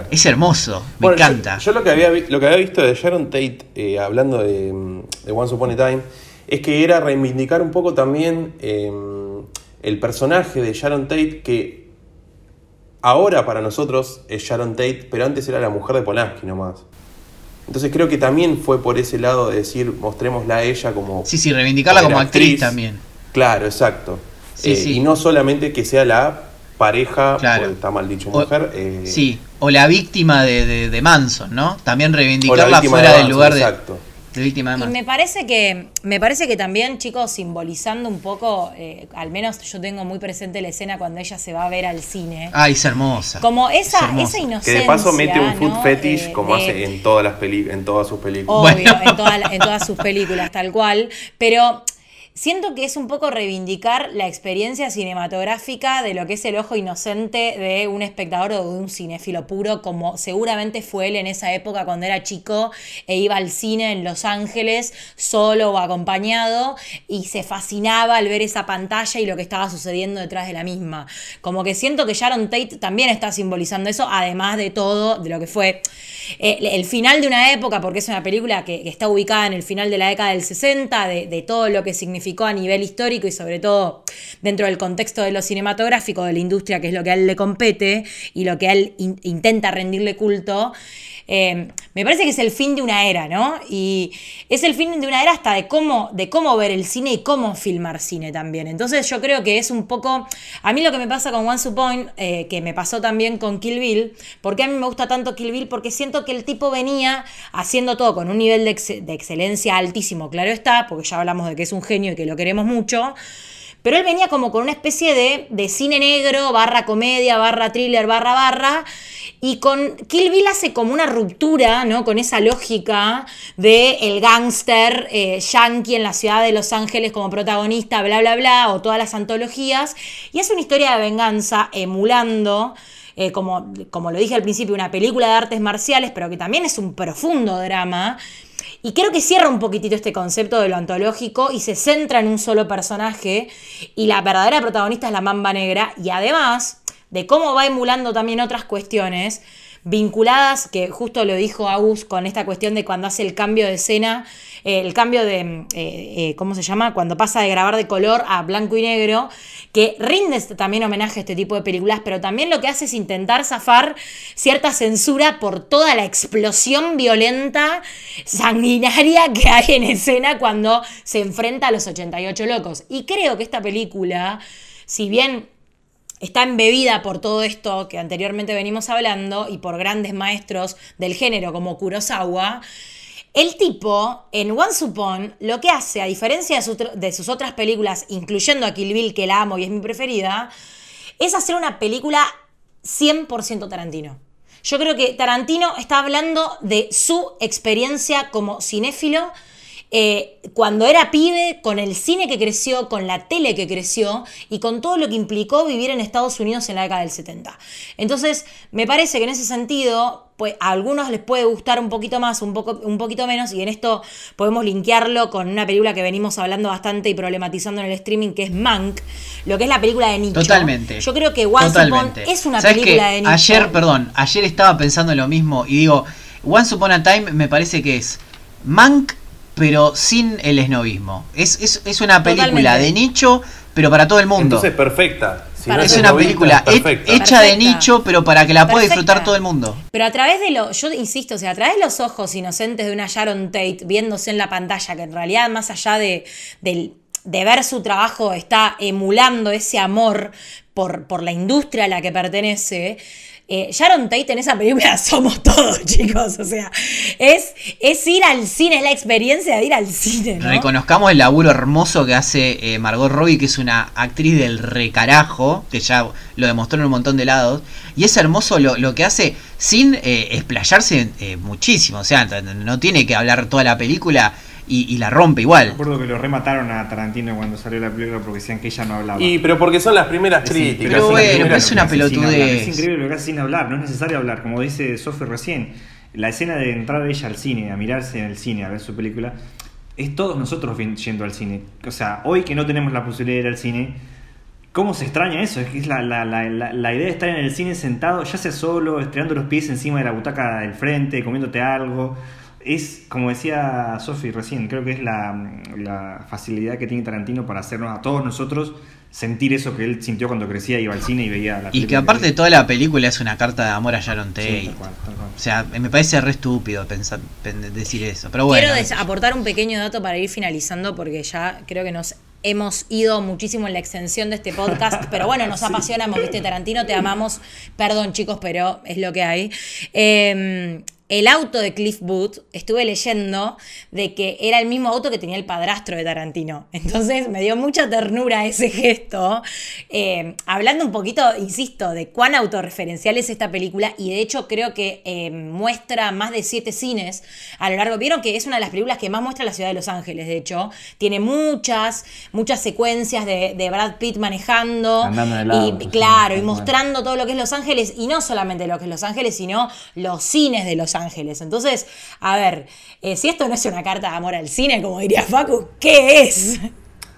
C: Es hermoso, me encanta.
D: Yo, lo, que había, lo que había visto de Sharon Tate, hablando de, de Once Upon a Time, es que era reivindicar un poco también em, el personaje de Sharon Tate que ahora para nosotros es Sharon Tate, pero antes era la mujer de Polanski nomás. Entonces creo que también fue por ese lado de decir, mostrémosla a ella como...
C: Sí, sí, reivindicarla como actriz, también.
D: Claro, exacto. Eh, y no solamente que sea la pareja, claro. está mal dicho mujer.
C: Eh, sí, o la víctima de, Manson, ¿no? También reivindicarla fuera del lugar de... Exacto y
B: me parece que, me parece que también, chicos, simbolizando un poco, eh, al menos yo tengo muy presente la escena cuando ella se va a ver al cine.
C: Ay, es hermosa.
B: Como esa, esa inocencia.
D: Que de paso mete un food fetish eh, como hace en todas las peli en todas sus películas.
B: Obvio, en, en todas sus películas, tal cual. Pero Siento que es un poco reivindicar la experiencia cinematográfica de lo que es el ojo inocente de un espectador o de un cinéfilo puro, como seguramente fue él en esa época cuando era chico e iba al cine en Los Ángeles solo o acompañado y se fascinaba al ver esa pantalla y lo que estaba sucediendo detrás de la misma. Como que siento que Sharon Tate también está simbolizando eso, además de todo, de lo que fue eh, el final de una época, porque es una película que, está ubicada en el final de la década del 60, de, todo lo que significa a nivel histórico y sobre todo dentro del contexto de lo cinematográfico de la industria, que es lo que a él le compete y lo que a él intenta rendirle culto. Eh, me parece que es el fin de una era, ¿no? Y es el fin de una era hasta de cómo, de cómo ver el cine y cómo filmar cine también. Entonces yo creo que es un poco, a mí lo que me pasa con Once Upon, eh, que me pasó también con Kill Bill, porque a mí me gusta tanto Kill Bill, porque siento que el tipo venía haciendo todo con un nivel de excelencia altísimo, claro está, porque ya hablamos de que es un genio y que lo queremos mucho. Pero él venía como con una especie de, de cine negro, barra comedia, barra thriller, barra barra. Y con Kill Bill hace como una ruptura, ¿no? Con esa lógica de el gángster eh, yankee en la ciudad de Los Ángeles como protagonista, bla, bla, bla, o todas las antologías. Y hace una historia de venganza emulando. Eh, como, como lo dije al principio, una película de artes marciales, pero que también es un profundo drama. Y creo que cierra un poquitito este concepto de lo antológico y se centra en un solo personaje. Y la verdadera protagonista es la mamba negra. Y además de cómo va emulando también otras cuestiones vinculadas, que justo lo dijo Agus con esta cuestión de cuando hace el cambio de escena, eh, el cambio de, eh, eh, ¿cómo se llama? Cuando pasa de grabar de color a blanco y negro, que rinde este también homenaje a este tipo de películas, pero también lo que hace es intentar zafar cierta censura por toda la explosión violenta, sanguinaria que hay en escena cuando se enfrenta a los 88 locos. Y creo que esta película, si bien está embebida por todo esto que anteriormente venimos hablando y por grandes maestros del género como Kurosawa. El tipo, en Once Upon, lo que hace, a diferencia de, sus otras películas, incluyendo a Kill Bill, que la amo y es mi preferida, es hacer una película 100% Tarantino. Yo creo que Tarantino está hablando de su experiencia como cinéfilo, eh, cuando era pibe, con el cine que creció, con la tele que creció y con todo lo que implicó vivir en Estados Unidos en la década del 70. Entonces, me parece que en ese sentido, pues a algunos les puede gustar un poquito más, un, poco, un poquito menos, y en esto podemos linkearlo con una película que venimos hablando bastante y problematizando en el streaming, que es Mank, lo que es la película de nicho.
C: Totalmente.
B: Yo creo que Once Upon es una película de nicho.
C: Ayer, perdón, ayer estaba pensando lo mismo y digo, Once Upon a Time me parece que es Mank pero sin el esnovismo. Es, es, es una película de nicho, pero para todo el mundo.
D: Entonces, perfecta.
C: es una película hecha de nicho, pero para que la pueda disfrutar todo el mundo.
B: Pero a través de lo, yo insisto, o sea, a través de los ojos inocentes de una Sharon Tate viéndose en la pantalla, que en realidad más allá de, de, de ver su trabajo está emulando ese amor por, por la industria a la que pertenece, eh, Sharon Tate en esa película somos todos, chicos. O sea, es, es ir al cine, es la experiencia de ir al cine.
C: Reconozcamos el laburo hermoso que hace eh, Margot Robbie, que es una actriz del recarajo, que ya lo demostró en un montón de lados. Y es hermoso lo, que hace sin eh, explayarse muchísimo. O sea, no tiene que hablar toda la película y, la rompe igual.
A: Recuerdo que lo remataron a Tarantino cuando salió la película porque decían que ella no hablaba.
D: Y pero porque son las primeras críticas.
C: Pero bueno, es una pelotudez.
A: Es increíble lo que hace sin hablar, no es necesario hablar, como dice Sophie recién. La escena de entrar ella al cine, a mirarse en el cine, a ver su película, es todos nosotros yendo al cine. O sea, hoy que no tenemos la posibilidad de ir al cine, ¿Cómo se extraña eso? Es que es la, la, la, la, idea de estar en el cine sentado, ya sea solo, estirando los pies encima de la butaca del frente, comiéndote algo es, como decía Sofi recién, creo que es la, facilidad que tiene Tarantino para hacernos a todos nosotros sentir eso que él sintió cuando crecía, iba al cine y veía la
C: Y que aparte de toda la película es una carta de amor a Sharon Tate. O sea, me parece re estúpido pensar, decir eso. Pero bueno.
B: Quiero aportar un pequeño dato para ir finalizando porque ya creo que nos hemos ido muchísimo en la extensión de este podcast, pero bueno, nos apasionamos, ¿viste? Tarantino, te amamos. Perdón, chicos, pero es lo que hay. Eh, el auto de Cliff Booth, estuve leyendo de que era el mismo auto que tenía el padrastro de Tarantino. Entonces me dio mucha ternura ese gesto. Eh, hablando un poquito, insisto, de cuán autorreferencial es esta película y de hecho creo que eh, muestra más de siete cines a lo largo. Vieron que es una de las películas que más muestra la ciudad de Los Ángeles, de hecho. Tiene muchas, muchas secuencias de, Brad Pitt manejando. y pues, claro, y mostrando todo lo que es Los Ángeles y no solamente lo que es Los Ángeles, sino los cines de Los Ángeles Ángeles. Entonces, a ver, eh, si esto no es una carta de amor al cine, como diría Facu, ¿qué es?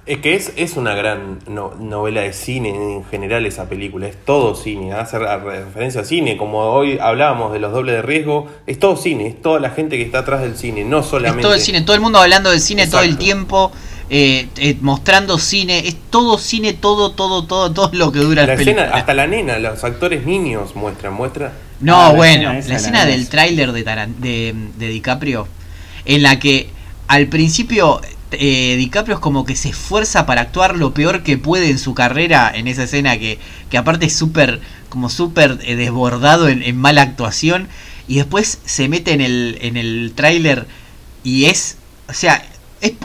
D: Es que es, es una gran novela de cine en general esa película, es todo cine, hace referencia a cine, como hoy hablábamos de los dobles de riesgo, es todo cine, es toda la gente que está atrás del cine, no solamente...
C: Es todo el cine, todo el mundo hablando del cine todo el tiempo, eh, eh, mostrando cine, es todo cine, todo, todo, todo, todo lo que dura
D: La
C: la
D: escena,
C: película.
D: hasta la nena, los actores niños muestran, muestran.
C: No,
A: Ah, la
C: bueno,
A: escena esa,
C: la escena
A: de
C: del tráiler de, de, de DiCaprio, en la que al principio eh, DiCaprio es como que se esfuerza para actuar lo peor que puede en su carrera en esa escena que, que aparte es súper, como súper eh, desbordado en, en mala actuación y después se mete en el, en el tráiler y es, o sea,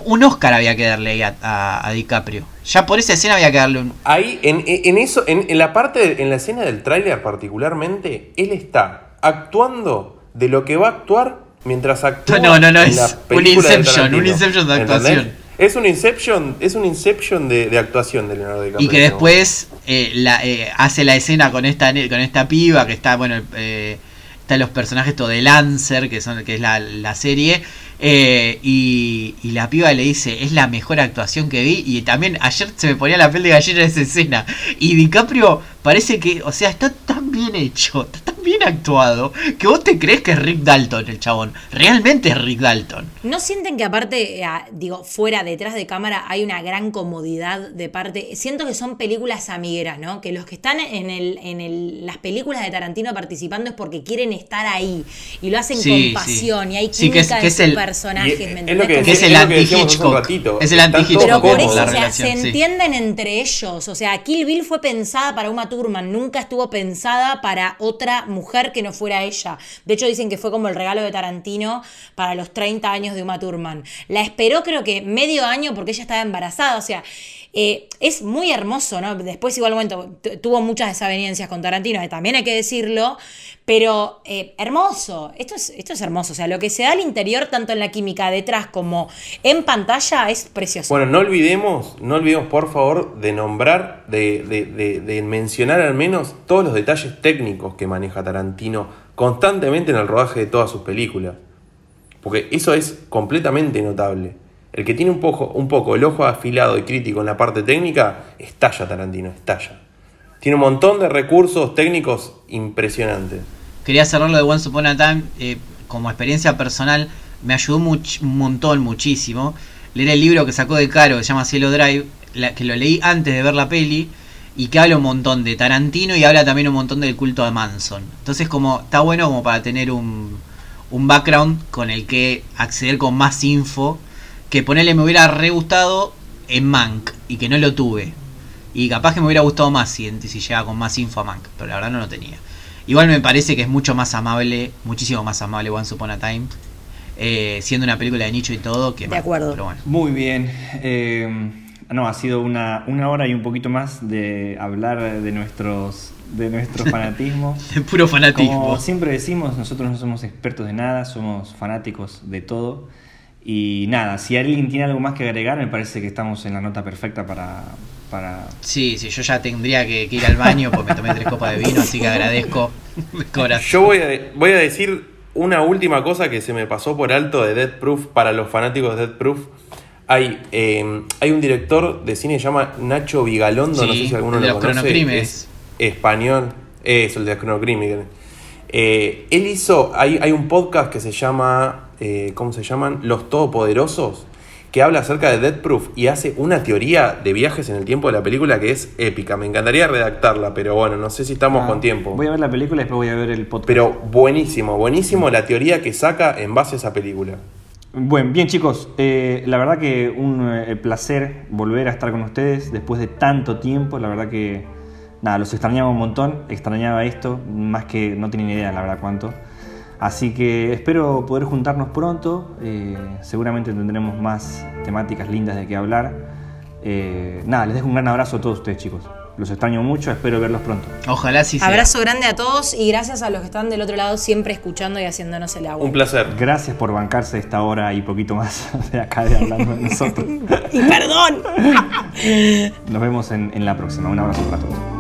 C: un Oscar había que darle ahí a, a- a DiCaprio. Ya por esa escena había que darle un...
D: Ahí, en, en eso, en, en la parte, en la escena del tráiler particularmente, él está actuando de lo que va a actuar mientras actúa.
C: No, no, no,
D: en
C: es
D: la
C: un Inception, un Inception de
D: ¿Entendés?
C: actuación.
D: Es un Inception, es un Inception de, de actuación de Leonardo DiCaprio.
C: Y que después eh, la, eh, hace la escena con esta con esta piba que está, bueno, eh, están los personajes todo de Lancer, que son que es la, la serie, eh, y, y la piba le dice, es la mejor actuación que vi, y también ayer se me ponía la piel de gallina esa escena, y DiCaprio parece que, o sea, está tan bien hecho, está tan bien actuado, que vos te crees que es Rick Dalton el chabón, realmente es Rick Dalton.
B: ¿No sienten que aparte, eh, digo, fuera, detrás de cámara, hay una gran comodidad de parte? Siento que son películas amigueras, ¿no? Que los que están en, el, en el, las películas de Tarantino participando es porque quieren estar ahí y lo hacen
C: Sí,
B: con
C: sí.
B: pasión y hay
C: Sí, que es-
B: química
C: que es el-
B: personajes,
D: Y,
B: ¿me
D: es
B: entendés?
D: que,
C: es el anti-Hitchcock. Es el anti-Hitchcock.
B: Pero por eso,
C: la
B: o sea,
C: relación,
B: se
C: sí.
B: entienden entre ellos. O sea, Kill Bill fue pensada para Uma Thurman, nunca estuvo pensada para otra mujer que no fuera ella. De hecho, dicen que fue como el regalo de Tarantino para los 30 años de Uma Thurman. La esperó creo que medio año porque ella estaba embarazada. O sea, eh, es muy hermoso, ¿no? Después igual tuvo muchas desavenencias con Tarantino, eh, también hay que decirlo, pero eh, hermoso, esto es, esto es hermoso, o sea, lo que se da al interior, tanto en la química detrás como en pantalla, es precioso.
D: Bueno, no olvidemos, no olvidemos por favor de nombrar, de- de- de mencionar al menos todos los detalles técnicos que maneja Tarantino constantemente en el rodaje de todas sus películas. Porque eso es completamente notable. El que tiene un poco, un poco el ojo afilado y crítico en la parte técnica, estalla Tarantino, estalla. Tiene un montón de recursos técnicos impresionantes.
C: quería cerrarlo de Once Upon eh, como experiencia personal me ayudó much- un montón muchísimo leer el libro que sacó de Caro que se llama Cielo Drive que lo leí antes de ver la peli y que habla un montón de Tarantino y habla también un montón del culto a Manson entonces como está bueno como para tener un, un background con el que acceder con más info que ponerle me hubiera re gustado en Mank y que no lo tuve y capaz que me hubiera gustado más si, si llegaba con más info a Mank, pero la verdad no lo tenía. Igual me parece que es mucho más amable, muchísimo más amable Once Upon a Time, eh, siendo una película de nicho y todo. Que
B: De
C: Mank,
B: acuerdo.
C: Pero bueno.
A: Muy bien. eh, no, ha sido una, una hora y un poquito más de hablar de nuestros, de nuestro fanatismo.
C: De puro fanatismo.
A: Como siempre decimos, nosotros no somos expertos de nada, somos fanáticos de todo. Y nada, si alguien tiene algo más que agregar, me parece que estamos en la nota perfecta para... para...
C: Sí, sí, yo ya tendría que, que ir al baño porque me tomé tres copas de vino, así que agradezco de corazón.
D: Yo voy a, voy a decir una última cosa que se me pasó por alto de Dead Proof para los fanáticos de Dead Proof. Hay, eh, hay un director de cine que se llama Nacho Vigalondo, no sé si alguno
C: el de
D: lo
C: los
D: conoce. Es español, es el de los cronocrímenes. Eh, él hizo, hay, hay un podcast que se llama, eh, ¿cómo se llaman? Los Todopoderosos, que habla acerca de Dead Proof y hace una teoría de viajes en el tiempo de la película que es épica. Me encantaría redactarla, pero bueno, no sé si estamos
A: Ah,
D: con tiempo.
A: Voy a ver la película y después voy a ver el podcast.
D: Pero buenísimo, buenísimo la teoría que saca en base a esa película.
A: Bueno, bien chicos, eh, la verdad que un eh, placer volver a estar con ustedes después de tanto tiempo, la verdad que nada, los extrañaba un montón, extrañaba esto, más que no tenía ni idea la verdad cuánto. Así que espero poder juntarnos pronto, eh, seguramente tendremos más temáticas lindas de qué hablar. Eh, nada, les dejo un gran abrazo a todos ustedes chicos, los extraño mucho, espero verlos pronto.
C: Ojalá sí sea.
B: Abrazo grande a todos y gracias a los que están del otro lado siempre escuchando y haciéndonos el agua.
D: Un placer.
A: Gracias por bancarse esta hora y poquito más de acá de hablando de nosotros.
B: Y perdón.
A: Nos vemos en, en la próxima. Un abrazo para todos.